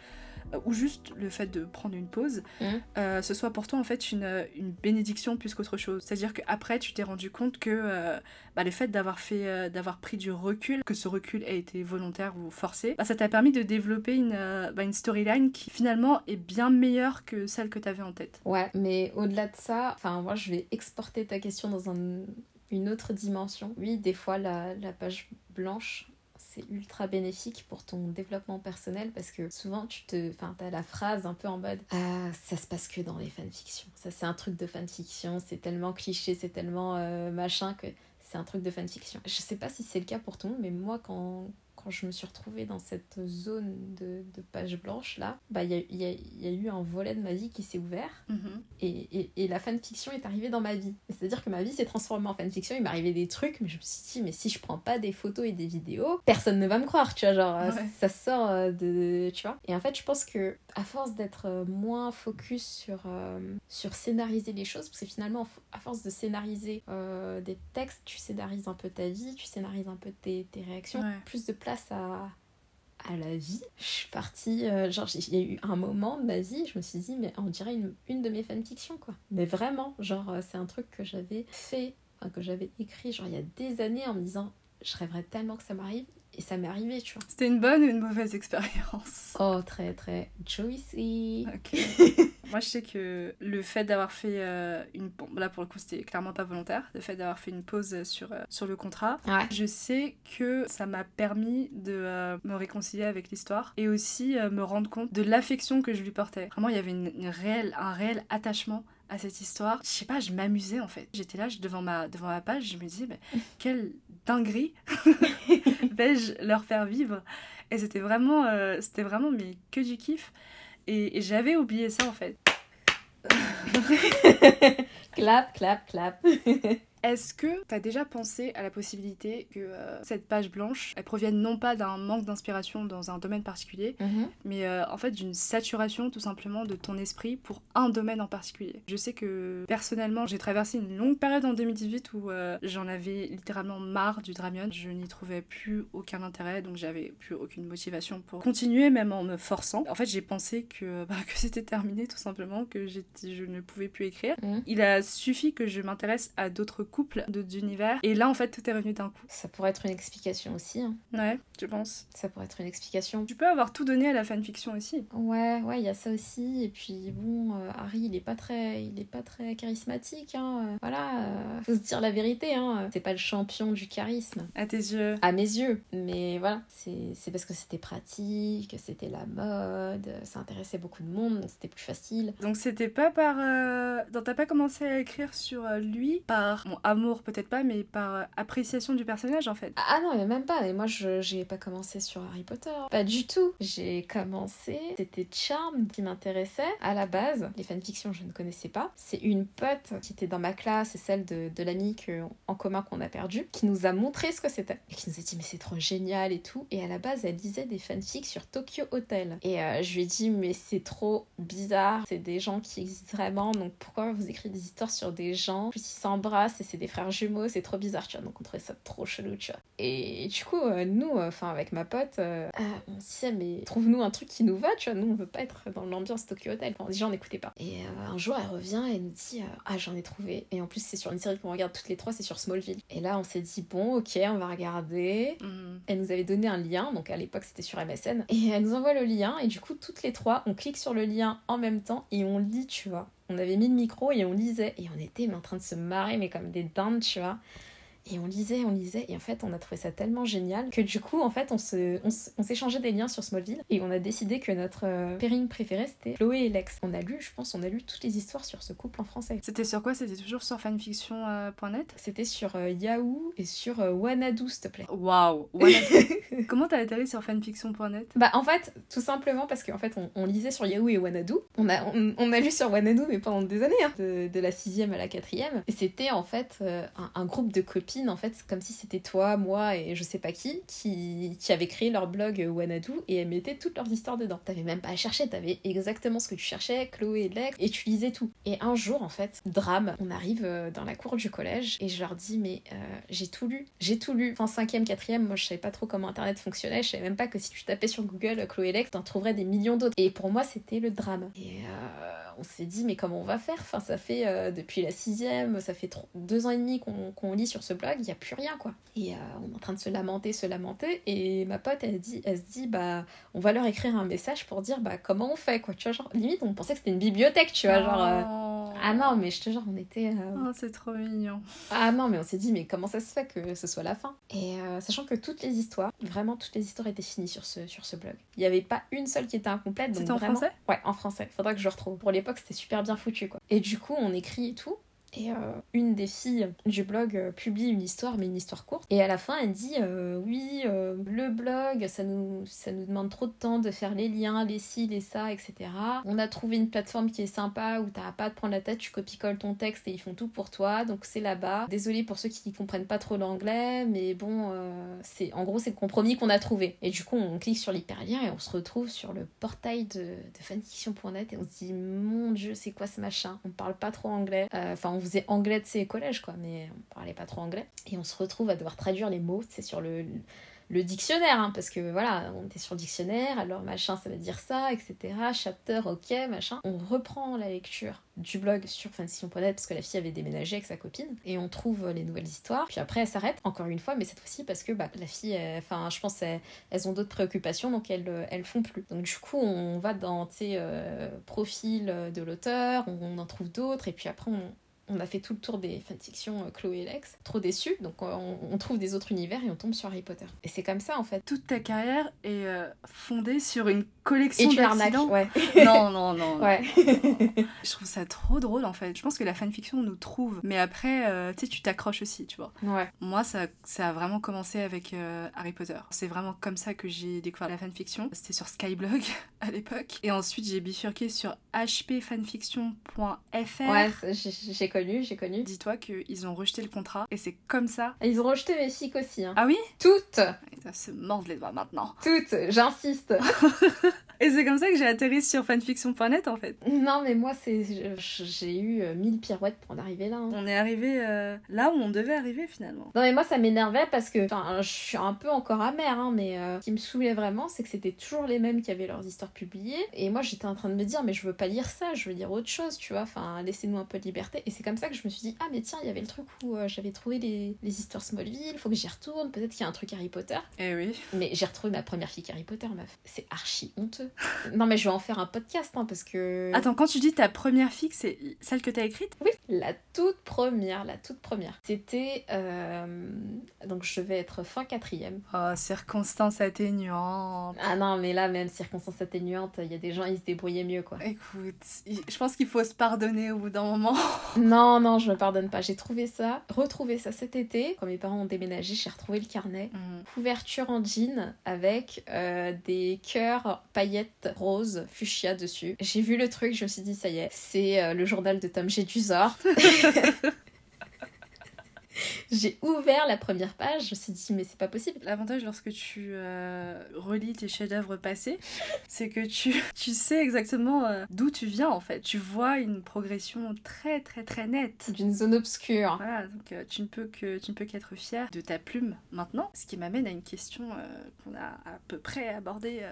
euh, ou juste le fait de prendre une pause, mmh. euh, ce soit pour toi en fait une, une bénédiction plus qu'autre chose? C'est-à-dire qu'après tu t'es rendu compte que euh, bah, le fait d'avoir fait d'avoir pris du recul, que ce recul ait été volontaire ou forcé, bah, ça t'a permis de développer une, bah, une storyline qui finalement est bien meilleure que celle que tu avais en tête. Ouais, mais au-delà de ça, enfin moi je vais exporter ta question dans un, une autre dimension. Oui, des fois la, la page blanche ultra bénéfique pour ton développement personnel parce que souvent tu te enfin t'as la phrase un peu en mode ah ça se passe que dans les fanfictions ça c'est un truc de fanfiction c'est tellement cliché c'est tellement euh, machin que c'est un truc de fanfiction. Je sais pas si c'est le cas pour tout le monde mais moi quand quand je me suis retrouvée dans cette zone de, de page blanche là, bah il y a, y, a, y a, eu un volet de ma vie qui s'est ouvert mhm. et, et, et, la fanfiction est arrivée dans ma vie. C'est-à-dire que ma vie s'est transformée en fanfiction, il m'arrivait des trucs, mais je me suis dit, mais si je prends pas des photos et des vidéos, personne ne va me croire, tu vois, genre ça sort euh, de. Tu vois. Et en fait, je pense que à force d'être euh, moins focus sur, euh, sur scénariser les choses, parce que finalement, à force de scénariser des textes, tu scénarises un peu ta vie, tu scénarises un peu tes, tes réactions, plus de place à, à la vie. Je suis partie, euh, genre, il y a eu un moment de ma vie, je me suis dit, mais on dirait une, une de mes fanfictions, quoi. Mais vraiment, genre, euh, c'est un truc que j'avais fait, que j'avais écrit, genre, il y a des années en me disant, je rêverais tellement que ça m'arrive. Et ça m'est arrivé, tu vois. C'était une bonne ou une mauvaise expérience? Oh, très, très juicy. Ok. Moi, je sais que le fait d'avoir fait euh, une... Bon, là, pour le coup, c'était clairement pas volontaire. Le fait d'avoir fait une pause sur, euh, sur le contrat. Je sais que ça m'a permis de euh, me réconcilier avec l'histoire et aussi me rendre compte de l'affection que je lui portais. Vraiment, il y avait une, réelle, un réel attachement à cette histoire. Je sais pas, je m'amusais en fait. J'étais là devant ma, devant ma page, je me disais, mais quelle dinguerie vais-je leur faire vivre? Et c'était vraiment, euh, c'était vraiment mais que du kiff. Et, j'avais oublié ça en fait. clap, clap, clap. Est-ce que tu as déjà pensé à la possibilité que euh, cette page blanche, elle provienne non pas d'un manque d'inspiration dans un domaine particulier, mhm. mais euh, en fait d'une saturation tout simplement de ton esprit pour un domaine en particulier? Je sais que personnellement, j'ai traversé une longue période en 2018 où euh, j'en avais littéralement marre du Dramion. Je n'y trouvais plus aucun intérêt, donc j'avais plus aucune motivation pour continuer, même en me forçant. En fait, j'ai pensé que, bah, que c'était terminé tout simplement, que je ne pouvais plus écrire. Mhm. Il a suffi que je m'intéresse à d'autres couple d'univers. Et là, en fait, tout est revenu d'un coup. Ça pourrait être une explication aussi. Hein. Ouais, je pense. Ça pourrait être une explication. Tu peux avoir tout donné à la fanfiction aussi. Ouais, ouais, il y a ça aussi. Et puis, bon, euh, Harry, il est pas très, il est pas très charismatique. Hein. Euh, voilà, euh, faut se dire la vérité. Hein. C'est pas le champion du charisme. À tes yeux. À mes yeux. Mais voilà, c'est parce que c'était pratique, c'était la mode, ça intéressait beaucoup de monde, donc c'était plus facile. Donc c'était pas par... Donc t'as pas commencé à écrire sur lui par... Bon, amour, peut-être pas, mais par appréciation du personnage en fait. Ah non, mais même pas. Et moi, je j'ai pas commencé sur Harry Potter. Pas du tout. J'ai commencé, c'était Charm qui m'intéressait à la base. Les fanfictions, je ne connaissais pas. C'est une pote qui était dans ma classe et celle de, de l'ami en commun qu'on a perdu qui nous a montré ce que c'était et qui nous a dit mais c'est trop génial et tout. Et à la base, elle lisait des fanfics sur Tokyo Hotel. Et euh, je lui ai dit mais c'est trop bizarre. C'est des gens qui existent vraiment. Donc pourquoi vous écrivez des histoires sur des gens? Puis ils s'embrassent et c'est des frères jumeaux. C'est trop bizarre, tu vois. Donc on trouvait ça trop chelou, tu vois. Et du coup, euh, nous, euh, enfin avec ma pote, on se disait mais trouve-nous un truc qui nous va, tu vois. Nous, on veut pas être dans l'ambiance Tokyo Hotel. Enfin, déjà, on n'écoutait pas. Et un jour, elle revient et elle nous dit ah j'en ai trouvé. Et en plus, c'est sur une série qu'on regarde toutes les trois, c'est sur Smallville. Et là, on s'est dit bon, ok, on va regarder. Mhm. Elle nous avait donné un lien, donc à l'époque c'était sur MSN. Et elle nous envoie le lien, et du coup, toutes les trois, on clique sur le lien en même temps et on lit, tu vois. On avait mis le micro et on lisait. Et on était en train de se marrer, mais comme des dindes, tu vois. Et on lisait, on lisait, et en fait, on a trouvé ça tellement génial que du coup, en fait, on se, on, s'échangeait des liens sur Smallville et on a décidé que notre euh, pairing préféré c'était Chloé et Lex. On a lu, je pense, on a lu toutes les histoires sur ce couple en français. C'était sur quoi? C'était toujours sur fanfiction.net C'était sur euh, Yahoo et sur euh, Wanadu, s'il te plaît. Waouh Comment t'as atterri sur fanfiction.net Bah, en fait, tout simplement parce qu'en fait, on, lisait sur Yahoo et Wanadu. On a, on, a lu sur Wanadu, mais pendant des années, hein, de, la sixième à la quatrième. Et c'était en fait un, un groupe de en fait, comme si c'était toi, moi et je sais pas qui, qui, qui avait créé leur blog Wanadu et elles mettaient toutes leurs histoires dedans. T'avais même pas à chercher, t'avais exactement ce que tu cherchais, Chloé Lex, et tu lisais tout. Et un jour, en fait, drame, on arrive euh, dans la cour du collège et je leur dis, mais euh, j'ai tout lu, j'ai tout lu. Enfin, cinquième, quatrième, moi je savais pas trop comment internet fonctionnait, je savais même pas que si tu tapais sur Google Chloé Lex, t'en trouverais des millions d'autres. Et pour moi, c'était le drame. Et euh, on s'est dit, mais comment on va faire? Enfin, ça fait depuis la sixième, ça fait deux ans et demi qu'on lit sur ce blog il n'y a plus rien quoi. Et euh, on est en train de se lamenter, se lamenter, et ma pote elle, dit, elle se dit bah on va leur écrire un message pour dire bah comment on fait quoi, tu vois, genre limite on pensait que c'était une bibliothèque, tu vois, genre. Euh, oh. Ah non, mais je te jure, on était. Euh, oh, c'est trop mignon. Ah non, mais on s'est dit, mais comment ça se fait que ce soit la fin? Et sachant que toutes les histoires, vraiment toutes les histoires étaient finies sur ce, sur ce blog. Il n'y avait pas une seule qui était incomplète. C'était en français? Ouais, en français. Faudra que je retrouve. Pour l'époque, c'était super bien foutu quoi. Et du coup, on écrit et tout. Et euh, une des filles du blog euh, publie une histoire, mais une histoire courte. Et à la fin, elle dit euh, Oui, le blog, ça nous, demande trop de temps de faire les liens, les ci, les ça, etc. On a trouvé une plateforme qui est sympa où t'as pas à te prendre la tête, tu copies-colles ton texte et ils font tout pour toi. Donc c'est là-bas. Désolée pour ceux qui comprennent pas trop l'anglais, mais bon, c'est en gros, c'est le compromis qu'on a trouvé. Et du coup, on clique sur l'hyperlien et on se retrouve sur le portail de, de fanfiction.net et on se dit Mon dieu, c'est quoi ce machin? On parle pas trop anglais. Enfin, on faisait anglais de ses collèges, quoi, mais on parlait pas trop anglais. Et on se retrouve à devoir traduire les mots, c'est sur le, dictionnaire, hein, parce que voilà, on était sur le dictionnaire, alors machin, ça veut dire ça, etc. Chapter, ok, machin. On reprend la lecture du blog sur fanfiction.net parce que la fille avait déménagé avec sa copine et on trouve les nouvelles histoires. Puis après, elle s'arrête encore une fois, mais cette fois-ci parce que bah, la fille, enfin, je pense, elles, ont d'autres préoccupations donc elles, elles font plus. Donc du coup, on va dans, sais, euh, profil de l'auteur, on en trouve d'autres et puis après, on on a fait tout le tour des fanfictions euh, Chloé et Lex, trop déçus, donc euh, on, trouve des autres univers et on tombe sur Harry Potter. Et c'est comme ça en fait. Toute ta carrière est euh, fondée sur une collection d'accidents. Ouais. non, non, non. Ouais. je trouve ça trop drôle en fait. Je pense que la fanfiction nous trouve, mais après, tu sais, tu t'accroches aussi, tu vois. Ouais. Moi, ça, ça a vraiment commencé avec Harry Potter. C'est vraiment comme ça que j'ai découvert la fanfiction. C'était sur Skyblog à l'époque. Et ensuite, j'ai bifurqué sur hpfanfiction.fr. Ouais, j'ai j'ai connu. Dis-toi qu'ils ont rejeté le contrat et c'est comme ça. ils ont rejeté mes fics aussi. Hein. Ah oui? Toutes Ça se mordent les doigts maintenant. Toutes, j'insiste. Et c'est comme ça que j'ai atterri sur fanfiction.net en fait. Non, mais moi, c'est j'ai eu euh, mille pirouettes pour en arriver là. Hein. On est arrivé euh, là où on devait arriver finalement. Non, mais moi, ça m'énervait parce que je suis un peu encore amère, hein, mais euh, ce qui me saoulait vraiment, c'est que c'était toujours les mêmes qui avaient leurs histoires publiées. Et moi, j'étais en train de me dire, mais je veux pas lire ça, je veux lire autre chose, tu vois. Enfin, laissez-nous un peu de liberté. Et c'est comme ça que je me suis dit, ah, mais tiens, il y avait le truc où j'avais trouvé les, les histoires Smallville, faut que j'y retourne. Peut-être qu'il y a un truc Harry Potter. Eh oui. Mais j'ai retrouvé ma première fille Harry Potter, meuf. C'est archi honteux. Deux. Non, mais je vais en faire un podcast, hein, parce que... Attends, quand tu dis ta première fixe, c'est celle que t'as écrite? Oui, la toute première, la toute première. C'était... Euh, donc, je vais être fin quatrième. Oh, circonstance atténuante. Ah non, mais là, même circonstance atténuante, il y a des gens, ils se débrouillaient mieux, quoi. Écoute, je pense qu'il faut se pardonner au bout d'un moment. non, non, je me pardonne pas. J'ai trouvé ça, retrouvé ça cet été. Quand mes parents ont déménagé, j'ai retrouvé le carnet. Mhm. Couverture en jean avec euh, des cœurs paillettes roses fuchsia dessus. J'ai vu le truc, je me suis dit, ça y est, c'est euh, le journal de Tom Jedusor. j'ai ouvert la première page, je me suis dit, mais c'est pas possible. L'avantage lorsque tu euh, relis tes chefs-d'œuvre passés, c'est que tu, tu sais exactement euh, d'où tu viens en fait. Tu vois une progression très très très nette. D'une zone obscure. Voilà, donc euh, tu ne peux que tu ne peux qu'être fier de ta plume maintenant. Ce qui m'amène à une question qu'on a à peu près abordée.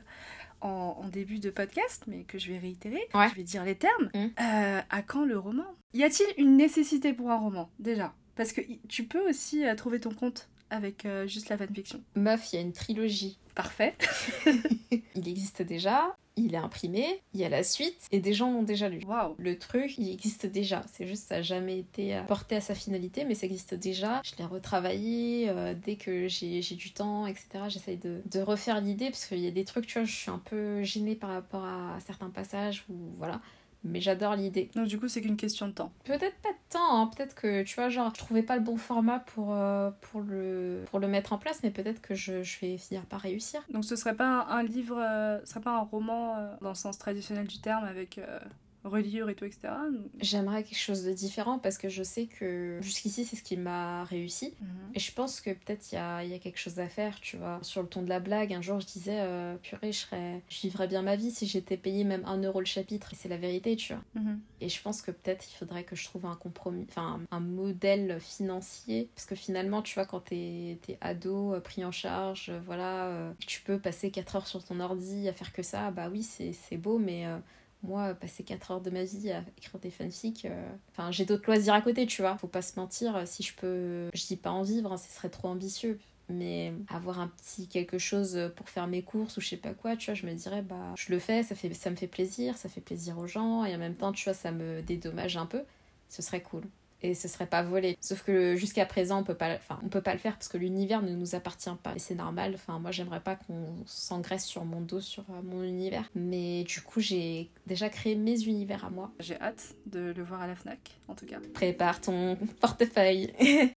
En, début de podcast, mais que je vais réitérer. Je vais dire les termes. Mmh. à quand le roman? Y a-t-il une nécessité pour un roman, déjà? Parce que tu peux aussi euh, trouver ton compte avec euh, juste la fanfiction. Meuf, il y a une trilogie. Parfait. il existe déjà, il est imprimé, il y a la suite, et des gens l'ont déjà lu. Waouh Le truc, il existe déjà. C'est juste, ça n'a jamais été euh, porté à sa finalité, mais ça existe déjà. Je l'ai retravaillé dès que j'ai du temps, etc. J'essaye de, de, refaire l'idée, parce qu'il y a des trucs, tu vois, je suis un peu gênée par rapport à certains passages où, voilà mais j'adore l'idée. Donc du coup, c'est qu'une question de temps. Peut-être pas de temps, hein. peut-être que tu vois, genre, je trouvais pas le bon format pour, euh, pour, le, pour le mettre en place, mais peut-être que je, je, vais finir par réussir. Donc ce serait pas un, livre, euh, ce serait pas un roman euh, dans le sens traditionnel du terme avec reliure et tout, etc. J'aimerais quelque chose de différent parce que je sais que jusqu'ici, c'est ce qui m'a réussi. Mhm. Et je pense que peut-être il y a, y a, quelque chose à faire, tu vois. Sur le ton de la blague, un jour, je disais, euh, purée, je, serais, je vivrais bien ma vie si j'étais payée même un euro le chapitre. Et c'est la vérité, tu vois. Mhm. Et je pense que peut-être il faudrait que je trouve un compromis, enfin, un modèle financier. Parce que finalement, tu vois, quand t'es es ado, euh, pris en charge, euh, voilà, tu peux passer 4 heures sur ton ordi à faire que ça, bah oui, c'est beau, mais moi, passer 4 heures de ma vie à écrire des fanfics, euh, enfin, j'ai d'autres loisirs à côté, tu vois. Faut pas se mentir, si je peux, je dis pas en vivre, hein, ce serait trop ambitieux. Mais avoir un petit quelque chose pour faire mes courses ou je sais pas quoi, tu vois, je me dirais, bah, je le fais, ça, fait, ça me fait plaisir, ça fait plaisir aux gens, et en même temps, tu vois, ça me dédommage un peu. Ce serait cool et ce serait pas volé. Sauf que jusqu'à présent, on peut pas, enfin, on peut pas le faire parce que l'univers ne nous appartient pas et c'est normal. Enfin, moi, j'aimerais pas qu'on s'engraisse sur mon dos, sur euh, mon univers. Mais du coup, j'ai déjà créé mes univers à moi. J'ai hâte de le voir à la Fnac, en tout cas. Prépare ton portefeuille.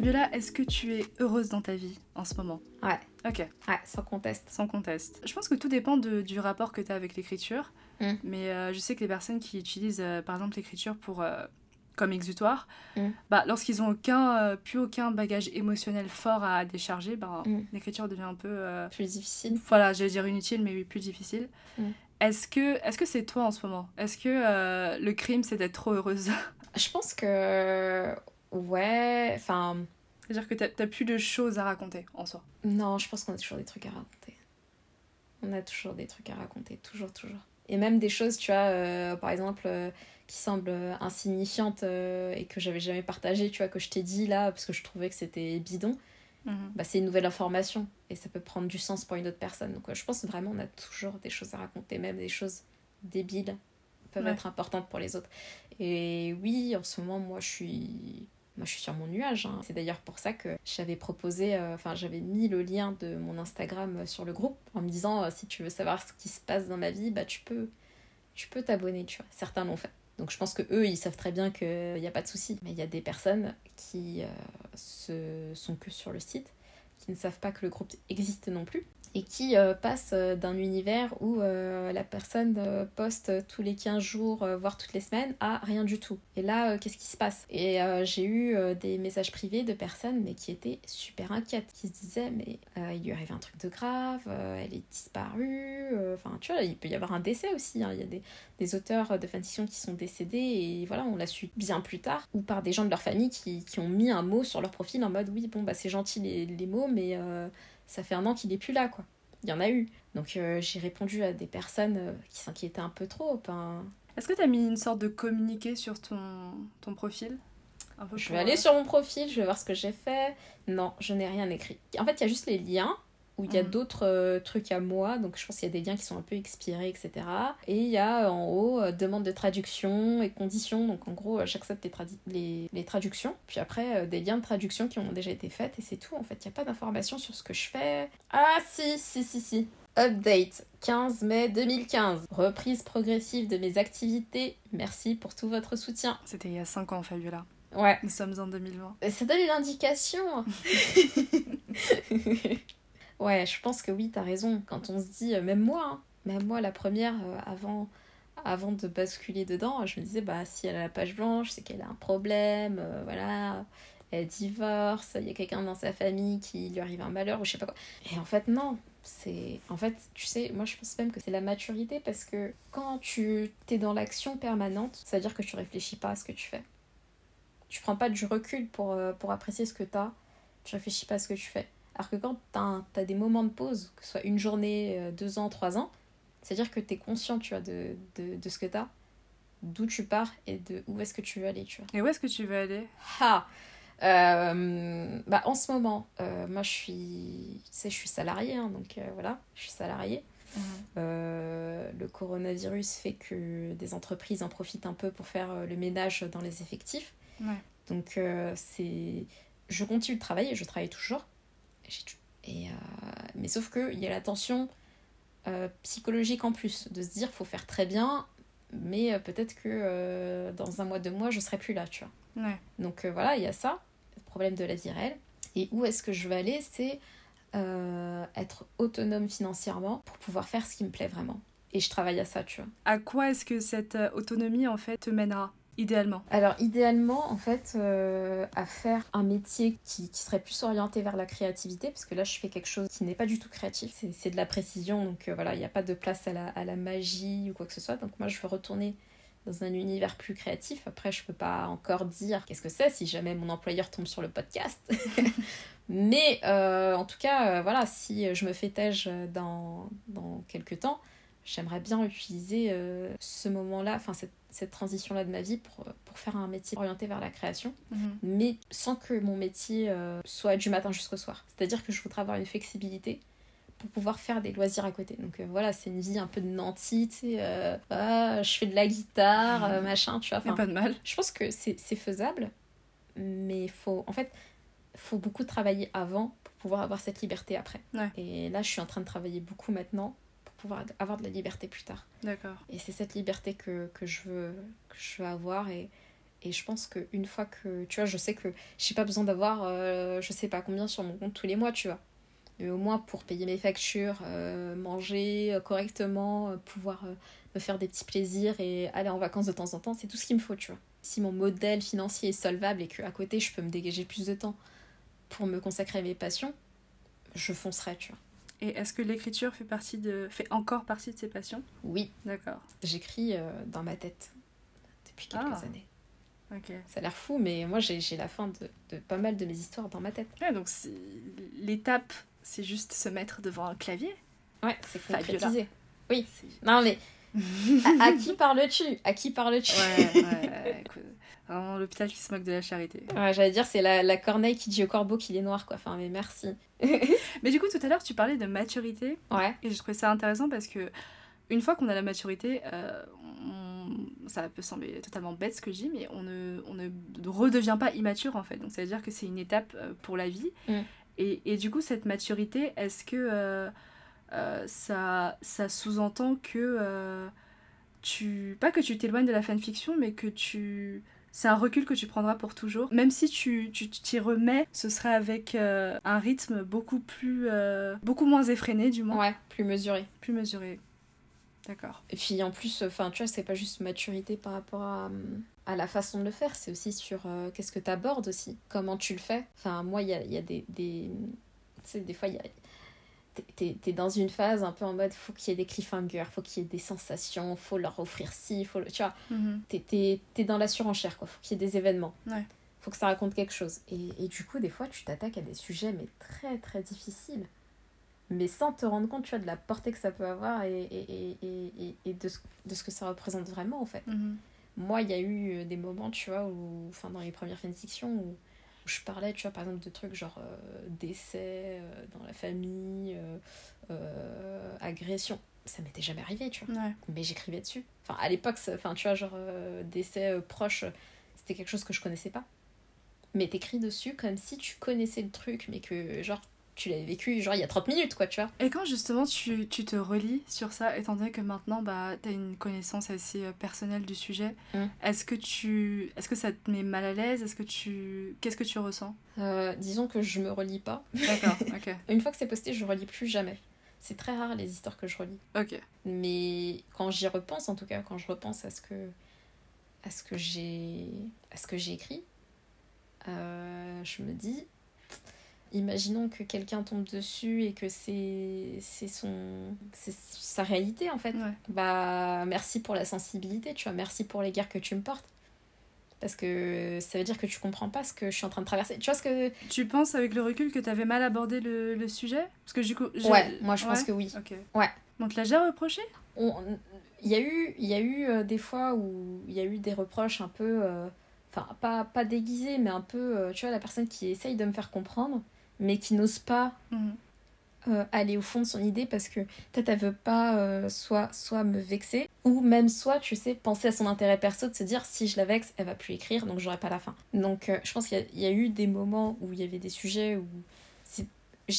Fabiola, est-ce que tu es heureuse dans ta vie en ce moment? Ouais. Ok. Ouais, sans conteste. Sans conteste. Je pense que tout dépend du rapport que tu as avec l'écriture. Mm. Mais euh, je sais que les personnes qui utilisent euh, par exemple l'écriture pour euh, comme exutoire, mm. bah, lorsqu'ils ont aucun, plus aucun bagage émotionnel fort à décharger, bah, mm. l'écriture devient un peu... plus difficile. Voilà, j'allais dire inutile, mais oui, plus difficile. Est-ce que est-ce que c'est toi en ce moment? Est-ce que le crime, c'est d'être trop heureuse? Je pense que Ouais, enfin. C'est-à-dire que t'as plus de choses à raconter en soi. Non, je pense qu'on a toujours des trucs à raconter. On a toujours des trucs à raconter, toujours, toujours. Et même des choses, tu vois, euh, par exemple, euh, qui semblent insignifiantes euh, et que j'avais jamais partagées, tu vois, que je t'ai dit là, parce que je trouvais que c'était bidon. Mhm. Bah, c'est une nouvelle information et ça peut prendre du sens pour une autre personne. Donc je pense vraiment on a toujours des choses à raconter, même des choses débiles peuvent être importantes pour les autres. Et oui, en ce moment, moi, je suis moi je suis sur mon nuage. Hein. C'est d'ailleurs pour ça que j'avais proposé, euh, enfin j'avais mis le lien de mon Instagram euh, sur le groupe en me disant euh, si tu veux savoir ce qui se passe dans ma vie, bah tu peux tu peux t'abonner, tu vois. Certains l'ont fait. Donc je pense que eux ils savent très bien qu'il n'y a pas de souci. Mais il y a des personnes qui se sont que sur le site, qui ne savent pas que le groupe existe non plus et qui euh, passe euh, d'un univers où euh, la personne poste tous les 15 jours, voire toutes les semaines, à rien du tout. Et là, qu'est-ce qui se passe? Et j'ai eu des messages privés de personnes mais qui étaient super inquiètes, qui se disaient mais il lui arrive un truc de grave, elle est disparue, enfin tu vois, il peut y avoir un décès aussi, hein. il y a des, auteurs de fanfiction qui sont décédés et voilà, on l'a su bien plus tard, ou par des gens de leur famille qui, qui, ont mis un mot sur leur profil en mode oui bon bah c'est gentil les, les mots mais ça fait un an qu'il est plus là, quoi. il y en a eu. Donc euh, j'ai répondu à des personnes euh, qui s'inquiétaient un peu trop. Hein. Est-ce que tu as mis une sorte de communiqué sur ton, ton profil? Je vais aller sur mon profil, je vais voir ce que j'ai fait. Non, je n'ai rien écrit. En fait, il y a juste les liens où il y a mhm. d'autres euh, trucs à moi, donc je pense qu'il y a des liens qui sont un peu expirés, etc. Et il y a euh, en haut euh, demande de traduction et conditions, donc en gros j'accepte les, les, traductions, puis après des liens de traduction qui ont déjà été faits, et c'est tout en fait, il n'y a pas d'informations sur ce que je fais. Ah si, si, si, si. Update 15 mai 2015. Reprise progressive de mes activités. Merci pour tout votre soutien. C'était il y a 5 ans, Fabiola. Ouais. Nous sommes en 2020. Ça donne une indication. Ouais, je pense que oui, t'as raison. Quand on se dit, euh, même moi, hein, même moi, la première, euh, avant, avant de basculer dedans, je me disais, bah, si elle a la page blanche, c'est qu'elle a un problème, euh, voilà, elle divorce, il y a quelqu'un dans sa famille qui lui arrive un malheur, ou je sais pas quoi. Et en fait, non. C'est en fait, tu sais, moi je pense même que c'est la maturité parce que quand tu t'es dans l'action permanente, ça veut dire que tu réfléchis pas à ce que tu fais. Tu prends pas du recul pour, pour apprécier ce que t'as, tu réfléchis pas à ce que tu fais. Alors que quand tu as, des moments de pause, que ce soit une journée, euh, deux ans, trois ans, c'est-à-dire que tu es conscient, tu vois, de, de, de ce que tu as, d'où tu pars et de où est-ce que tu veux aller, tu vois. Et où est-ce que tu veux aller? Ah euh, bah, En ce moment, euh, moi je suis, tu sais, je suis salariée, hein, donc voilà, je suis salariée. Mhm. le coronavirus fait que des entreprises en profitent un peu pour faire le ménage dans les effectifs. Donc c'est, je continue de travailler, je travaille toujours, et, euh, mais sauf qu'il y a la tension euh, psychologique en plus, de se dire faut faire très bien, mais euh, peut-être que dans un mois, deux mois, je serai plus là, tu vois. Donc voilà, il y a ça, le problème de la vie réelle. Et où est-ce que je veux aller C'est être autonome financièrement pour pouvoir faire ce qui me plaît vraiment. Et je travaille à ça, tu vois. À quoi est-ce que cette autonomie, en fait, te mènera? Idéalement. Alors idéalement, en fait, euh, à faire un métier qui, serait plus orienté vers la créativité, parce que là, je fais quelque chose qui n'est pas du tout créatif. C'est de la précision, donc euh, voilà, il n'y a pas de place à la, magie ou quoi que ce soit. Donc moi, je veux retourner dans un univers plus créatif. Après, je peux pas encore dire qu'est-ce que c'est si jamais mon employeur tombe sur le podcast. Mais euh, en tout cas, voilà, si je me fais têche dans, dans quelques temps, j'aimerais bien utiliser ce moment-là, enfin cette cette transition-là de ma vie pour, pour faire un métier orienté vers la création, mhm. mais sans que mon métier euh, soit du matin jusqu'au soir. C'est-à-dire que je voudrais avoir une flexibilité pour pouvoir faire des loisirs à côté. Donc euh, voilà, c'est une vie un peu de nanti, tu sais, euh, ah, je fais de la guitare, machin, tu vois. pas de mal. Je pense que c'est faisable, mais faut, en fait, faut beaucoup travailler avant pour pouvoir avoir cette liberté après. Et là, je suis en train de travailler beaucoup maintenant pouvoir avoir de la liberté plus tard. D'accord. Et c'est cette liberté que, que, je veux, que je veux avoir et, et je pense qu'une fois que, tu vois, je sais que j'ai pas besoin d'avoir, euh, je sais pas combien sur mon compte tous les mois, tu vois. Mais au moins pour payer mes factures, euh, manger euh, correctement, pouvoir me faire des petits plaisirs et aller en vacances de temps en temps, c'est tout ce qu'il me faut, tu vois. Si mon modèle financier est solvable et qu'à côté je peux me dégager plus de temps pour me consacrer à mes passions, je foncerai, tu vois. Et est-ce que l'écriture fait, partie de... fait encore partie de ses passions? Oui. D'accord. J'écris euh, dans ma tête depuis quelques ah. années. Ok. Ça a l'air fou, mais moi j'ai la fin de, de, pas mal de mes histoires dans ma tête. Ouais, donc l'étape, c'est juste se mettre devant un clavier? Ouais, c'est concrétisé. Oui. Non, mais à, qui parles-tu? À qui parles-tu? Ouais, ouais, Vraiment l'hôpital qui se moque de la charité. Ouais, j'allais dire, c'est la, la, corneille qui dit au corbeau qu'il est noir, quoi. Enfin, mais merci. mais du coup, tout à l'heure, tu parlais de maturité. Ouais. Et je trouvais ça intéressant parce que, une fois qu'on a la maturité, euh, ça peut sembler totalement bête ce que je dis, mais on ne, on ne redevient pas immature en fait. Donc, ça veut dire que c'est une étape euh, pour la vie. Mm. Et, et, du coup, cette maturité, est-ce que euh, ça, ça sous-entend que tu. Pas que tu t'éloignes de la fanfiction, mais que tu c'est un recul que tu prendras pour toujours. Même si tu t'y remets, ce sera avec euh, un rythme beaucoup plus. Euh, beaucoup moins effréné, du moins. Ouais, plus mesuré. Plus mesuré. D'accord. Et puis en plus, enfin, tu vois, c'est pas juste maturité par rapport à, à la façon de le faire, c'est aussi sur euh, qu'est-ce que tu abordes aussi, comment tu le fais. Enfin, moi, il y a, y a, des. des tu sais, des fois, il y a t'es es dans une phase un peu en mode faut qu'il y ait des cliffhangers, faut qu'il y ait des sensations, faut leur offrir ci, faut le, tu vois, mm t'es es, dans la surenchère quoi, faut qu'il y ait des événements, ouais. faut que ça raconte quelque chose. Et, et, du coup, des fois, tu t'attaques à des sujets mais très très difficiles. mais sans te rendre compte, tu vois, de la portée que ça peut avoir et, et, et, et de, ce, de ce que ça représente vraiment, en fait. Mhm. Moi, il y a eu des moments, tu vois, où, enfin, dans les premières fanfictions, où je parlais, tu vois, par exemple, de trucs genre euh, décès euh, dans la famille, euh, agression. Ça m'était jamais arrivé, tu vois. Ouais. Mais j'écrivais dessus. Enfin, à l'époque, enfin, tu vois, genre décès proche, c'était quelque chose que je connaissais pas. Mais t'écris dessus comme si tu connaissais le truc, mais que, genre, tu l'avais vécu, genre, il y a 30 minutes, quoi, tu vois. Et quand justement tu, tu te relis sur ça, étant donné que maintenant bah, as une connaissance assez euh, personnelle du sujet, Mm. est-ce que, tu, est-ce que ça te met mal à l'aise? Est-ce que tu... Qu'est-ce que tu ressens? Euh, disons que je me relis pas. D'accord, ok. Une fois que c'est posté, je relis plus jamais. C'est très rare les histoires que je relis. Ok. Mais quand j'y repense, en tout cas, quand je repense à ce que, à ce que j'ai, à ce que j'ai écrit, euh, je me dis, imaginons que quelqu'un tombe dessus et que c'est, c'est son, c'est sa réalité en fait. Ouais. Bah, merci pour la sensibilité, tu vois, merci pour les guerres que tu me portes. Parce que ça veut dire que tu comprends pas ce que je suis en train de traverser. Tu vois ce que. Tu penses avec le recul que tu avais mal abordé le, le sujet? Parce que du coup... Ouais, moi je pense que oui. Ok. Ouais. On te l'a déjà reproché? On- il y a eu, il y a eu euh, des fois où il y a eu des reproches un peu, euh, enfin pas, pas déguisés, mais un peu, euh, tu vois, la personne qui essaye de me faire comprendre, mais qui n'ose pas Mhm. euh, aller au fond de son idée parce que peut-être elle veut pas euh, soit, soit me vexer, ou même soit, tu sais, penser à son intérêt perso, de se dire si je la vexe, elle va plus écrire, donc j'aurai pas la fin. Donc euh, je pense qu'il y a- il y, a eu des moments où il y avait des sujets où, je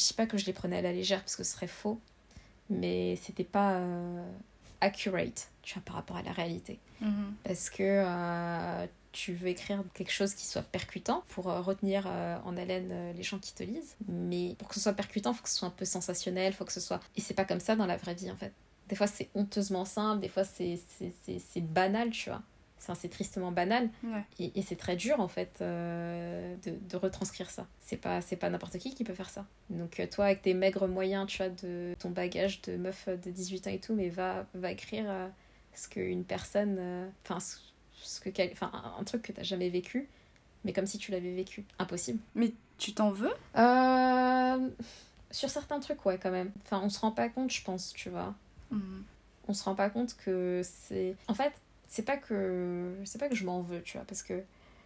dis pas que je les prenais à la légère parce que ce serait faux, mais c'était pas accurate, tu vois, par rapport à la réalité. Mhm. Parce que tu veux écrire quelque chose qui soit percutant pour euh, retenir euh, en haleine euh, les gens qui te lisent. Mais pour que ce soit percutant, il faut que ce soit un peu sensationnel, faut que ce soit... Et c'est pas comme ça dans la vraie vie, en fait. Des fois, c'est honteusement simple, des fois, c'est c'est- c'est- c'est banal, tu vois. Enfin, c'est tristement banal. Ouais. Et, et c'est très dur, en fait, euh, de, de retranscrire ça. C'est pas, c'est pas n'importe qui qui peut faire ça. Donc, toi, avec tes maigres moyens, tu vois, de ton bagage de meuf de 18 ans et tout, mais va, va écrire euh, ce qu'une personne. Enfin, ce que quel- enfin, un, truc que t'as jamais vécu, mais comme si tu l'avais vécu. Impossible. Mais tu t'en veux? Euh, sur certains trucs, ouais, quand même. Enfin, on se rend pas compte, je pense, tu vois Mhm. on se rend pas compte que c'est en fait c'est pas que c'est pas que je m'en veux tu vois parce que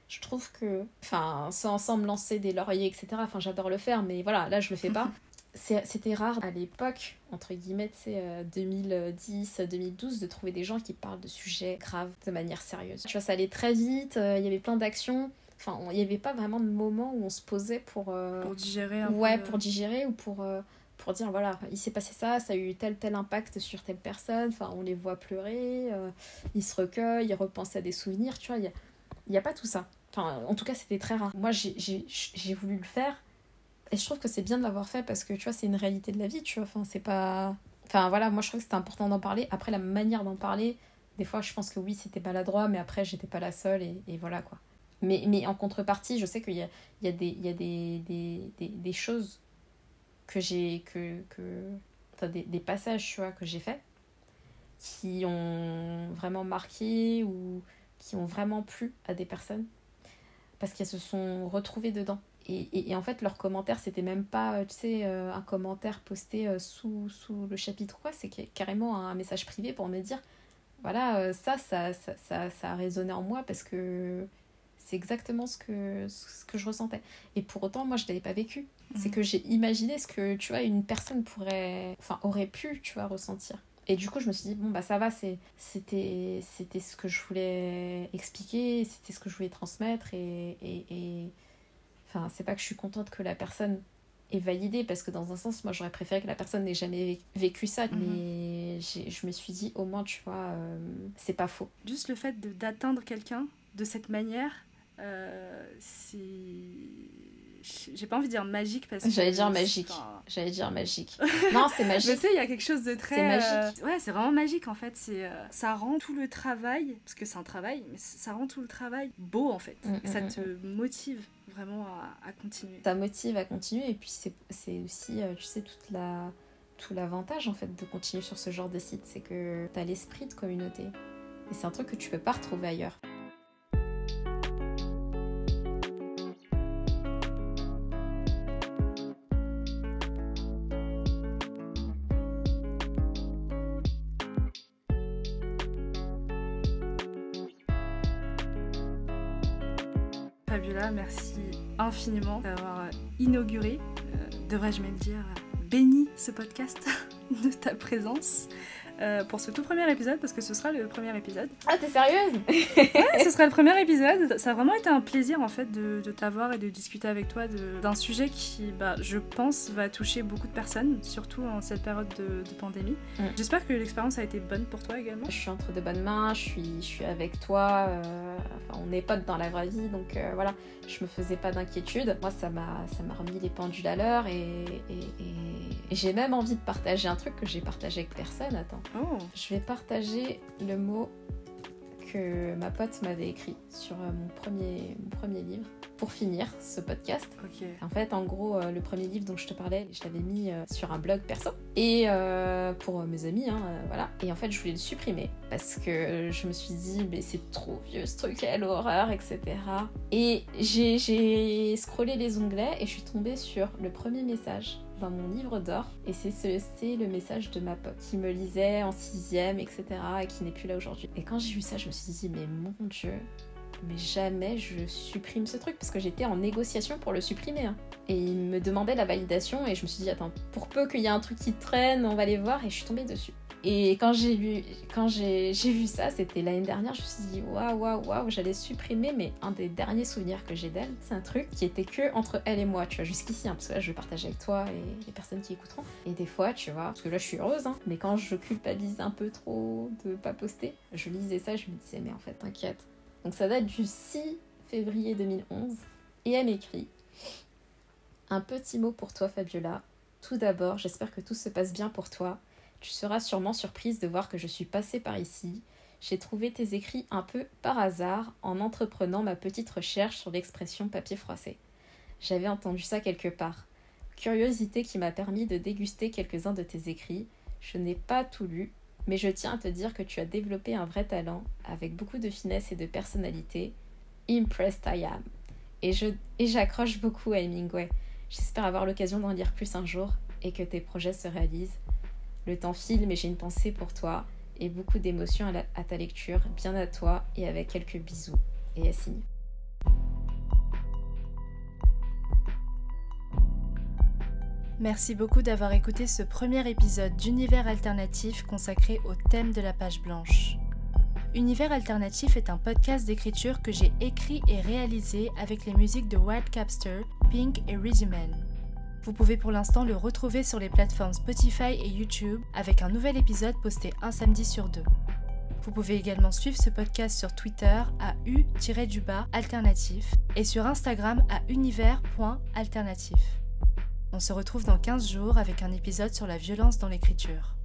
je trouve que enfin sans, sans me lancer des lauriers etc enfin j'adore le faire mais voilà là je le fais pas c'était rare à l'époque entre guillemets euh, 2010 2012 de trouver des gens qui parlent de sujets graves de manière sérieuse tu vois ça allait très vite euh, il y avait plein d'actions enfin il y avait pas vraiment de moment où on se posait pour euh, Pour digérer un ouais, peu pour digérer ou pour, euh, pour dire voilà, il s'est passé ça, ça a eu tel tel impact sur telle personne, enfin on les voit pleurer, euh, ils se recueillent, ils repensent à des souvenirs, tu vois, il n'y a, y a pas tout ça. Enfin, en tout cas, c'était très rare. Moi, j'ai voulu le faire et je trouve que c'est bien de l'avoir fait parce que tu vois, c'est une réalité de la vie, tu vois, enfin, c'est pas. Enfin voilà, moi je trouve que c'était important d'en parler. Après, la manière d'en parler, des fois je pense que oui, c'était maladroit, mais après, j'étais pas la seule et, et voilà quoi. Mais, mais en contrepartie, je sais qu'il y a, il y a, des, il y a des, des, des, des choses que j'ai que, que enfin des, passages tu vois que j'ai fait qui ont vraiment marqué ou qui ont vraiment plu à des personnes parce qu'elles se sont retrouvées dedans et, et, et en fait leur commentaire c'était même pas euh, tu sais euh, un commentaire posté euh, sous, sous le chapitre quoi c'est ca- carrément un message privé pour me dire voilà euh, ça ça, ça ça ça a résonné en moi parce que c'est exactement ce que ce que je ressentais. Et pour autant moi je l'avais pas vécu. C'est Mhm. que j'ai imaginé ce que tu vois une personne pourrait enfin aurait pu tu vois ressentir. Et du coup je me suis dit bon bah ça va c'est c'était c'était ce que je voulais expliquer c'était ce que je voulais transmettre et et, et... enfin c'est pas que je suis contente que la personne ait validé parce que dans un sens moi j'aurais préféré que la personne n'ait jamais vé- vécu ça Mhm. mais je me suis dit au moins tu vois euh, c'est pas faux Juste le fait d'atteindre quelqu'un de cette manière, euh, c'est. J'ai pas envie de dire magique parce que. j'allais dire magique enfin, j'allais dire magique non c'est Mais magique tu sais, il y a quelque chose de très. C'est magique. euh, Ouais, c'est vraiment magique en fait. C'est, euh, ça rend tout le travail, parce que c'est un travail, mais ça rend tout le travail beau en fait. Mm, mm, ça mm, te motive vraiment à, à continuer. ça motive à continuer et puis c'est c'est aussi euh, tu sais toute la tout l'avantage en fait de continuer sur ce genre de site c'est que tu as l'esprit de communauté et c'est un truc que tu peux pas retrouver ailleurs infiniment d'avoir inauguré, euh, devrais-je même dire, béni ce podcast de ta présence. Euh, pour ce tout premier épisode parce que ce sera le premier épisode. Ah, t'es sérieuse? Ouais, ce sera le premier épisode. Ça a vraiment été un plaisir en fait de, t'avoir et de discuter avec toi d'un sujet qui, bah, je pense, va toucher beaucoup de personnes, surtout en cette période de, pandémie. Mm. J'espère que l'expérience a été bonne pour toi également. Je suis entre de bonnes mains, je suis, je suis avec toi. Euh, enfin, on est potes dans la vraie vie, donc euh, voilà, je me faisais pas d'inquiétude. Moi, ça m'a remis les pendules à l'heure et, et j'ai même envie de partager un truc que j'ai partagé avec personne. Attends. Oh. Je vais partager le mot que ma pote m'avait écrit sur euh, mon premier, mon premier livre pour finir ce podcast. En fait, en gros, euh, le premier livre dont je te parlais, je l'avais mis euh, sur un blog perso et pour mes amis, hein, voilà. Et en fait, je voulais le supprimer parce que je me suis dit, mais c'est trop vieux ce truc, quelle horreur, etc. Et j'ai scrollé les onglets et je suis tombée sur le premier message dans mon livre d'or. Et c'est ce, le message de ma pote qui me lisait en sixième, etc. et qui n'est plus là aujourd'hui. Et quand j'ai vu ça, je me suis dit, mais mon Dieu, mais jamais je supprime ce truc parce que j'étais en négociation pour le supprimer. Hein. Et il me demandait la validation et je me suis dit, attends, pour peu qu'il y ait un truc qui traîne, on va les voir et je suis tombée dessus. Et quand j'ai vu, ça, c'était l'année dernière, je me suis dit waouh, waouh, waouh, j'allais supprimer, mais un des derniers souvenirs que j'ai d'elle, c'est un truc qui était que entre elle et moi, tu vois, jusqu'ici, hein, parce que là je vais partager avec toi et les personnes qui écouteront. Et des fois, tu vois, parce que là je suis heureuse, hein, mais quand je culpabilise un peu trop de pas poster, je lisais ça, je me disais, mais en fait, t'inquiète. Donc ça date du 6 février 2011, et elle m'écrit Un petit mot pour toi, Fabiola. Tout d'abord, j'espère que tout se passe bien pour toi tu seras sûrement surprise de voir que je suis passée par ici. J'ai trouvé tes écrits un peu par hasard en entreprenant ma petite recherche sur l'expression papier froissé. J'avais entendu ça quelque part. Curiosité qui m'a permis de déguster quelques-uns de tes écrits. Je n'ai pas tout lu, mais je tiens à te dire que tu as développé un vrai talent, avec beaucoup de finesse et de personnalité. Impressed I am. Et et j'accroche beaucoup à Hemingway. J'espère avoir l'occasion d'en lire plus un jour et que tes projets se réalisent. Le temps file, mais j'ai une pensée pour toi et beaucoup d'émotions à, ta lecture. Bien à toi et avec quelques bisous. Et signe. Merci beaucoup d'avoir écouté ce premier épisode d'Univers Alternatif consacré au thème de la page blanche. Univers Alternatif est un podcast d'écriture que j'ai écrit et réalisé avec les musiques de Wild Capster, Pink et Man. Vous pouvez pour l'instant le retrouver sur les plateformes Spotify et YouTube avec un nouvel épisode posté un samedi sur deux. Vous pouvez également suivre ce podcast sur Twitter à u-du-bas alternatif et sur Instagram à univers.alternatif. On se retrouve dans 15 jours avec un épisode sur la violence dans l'écriture.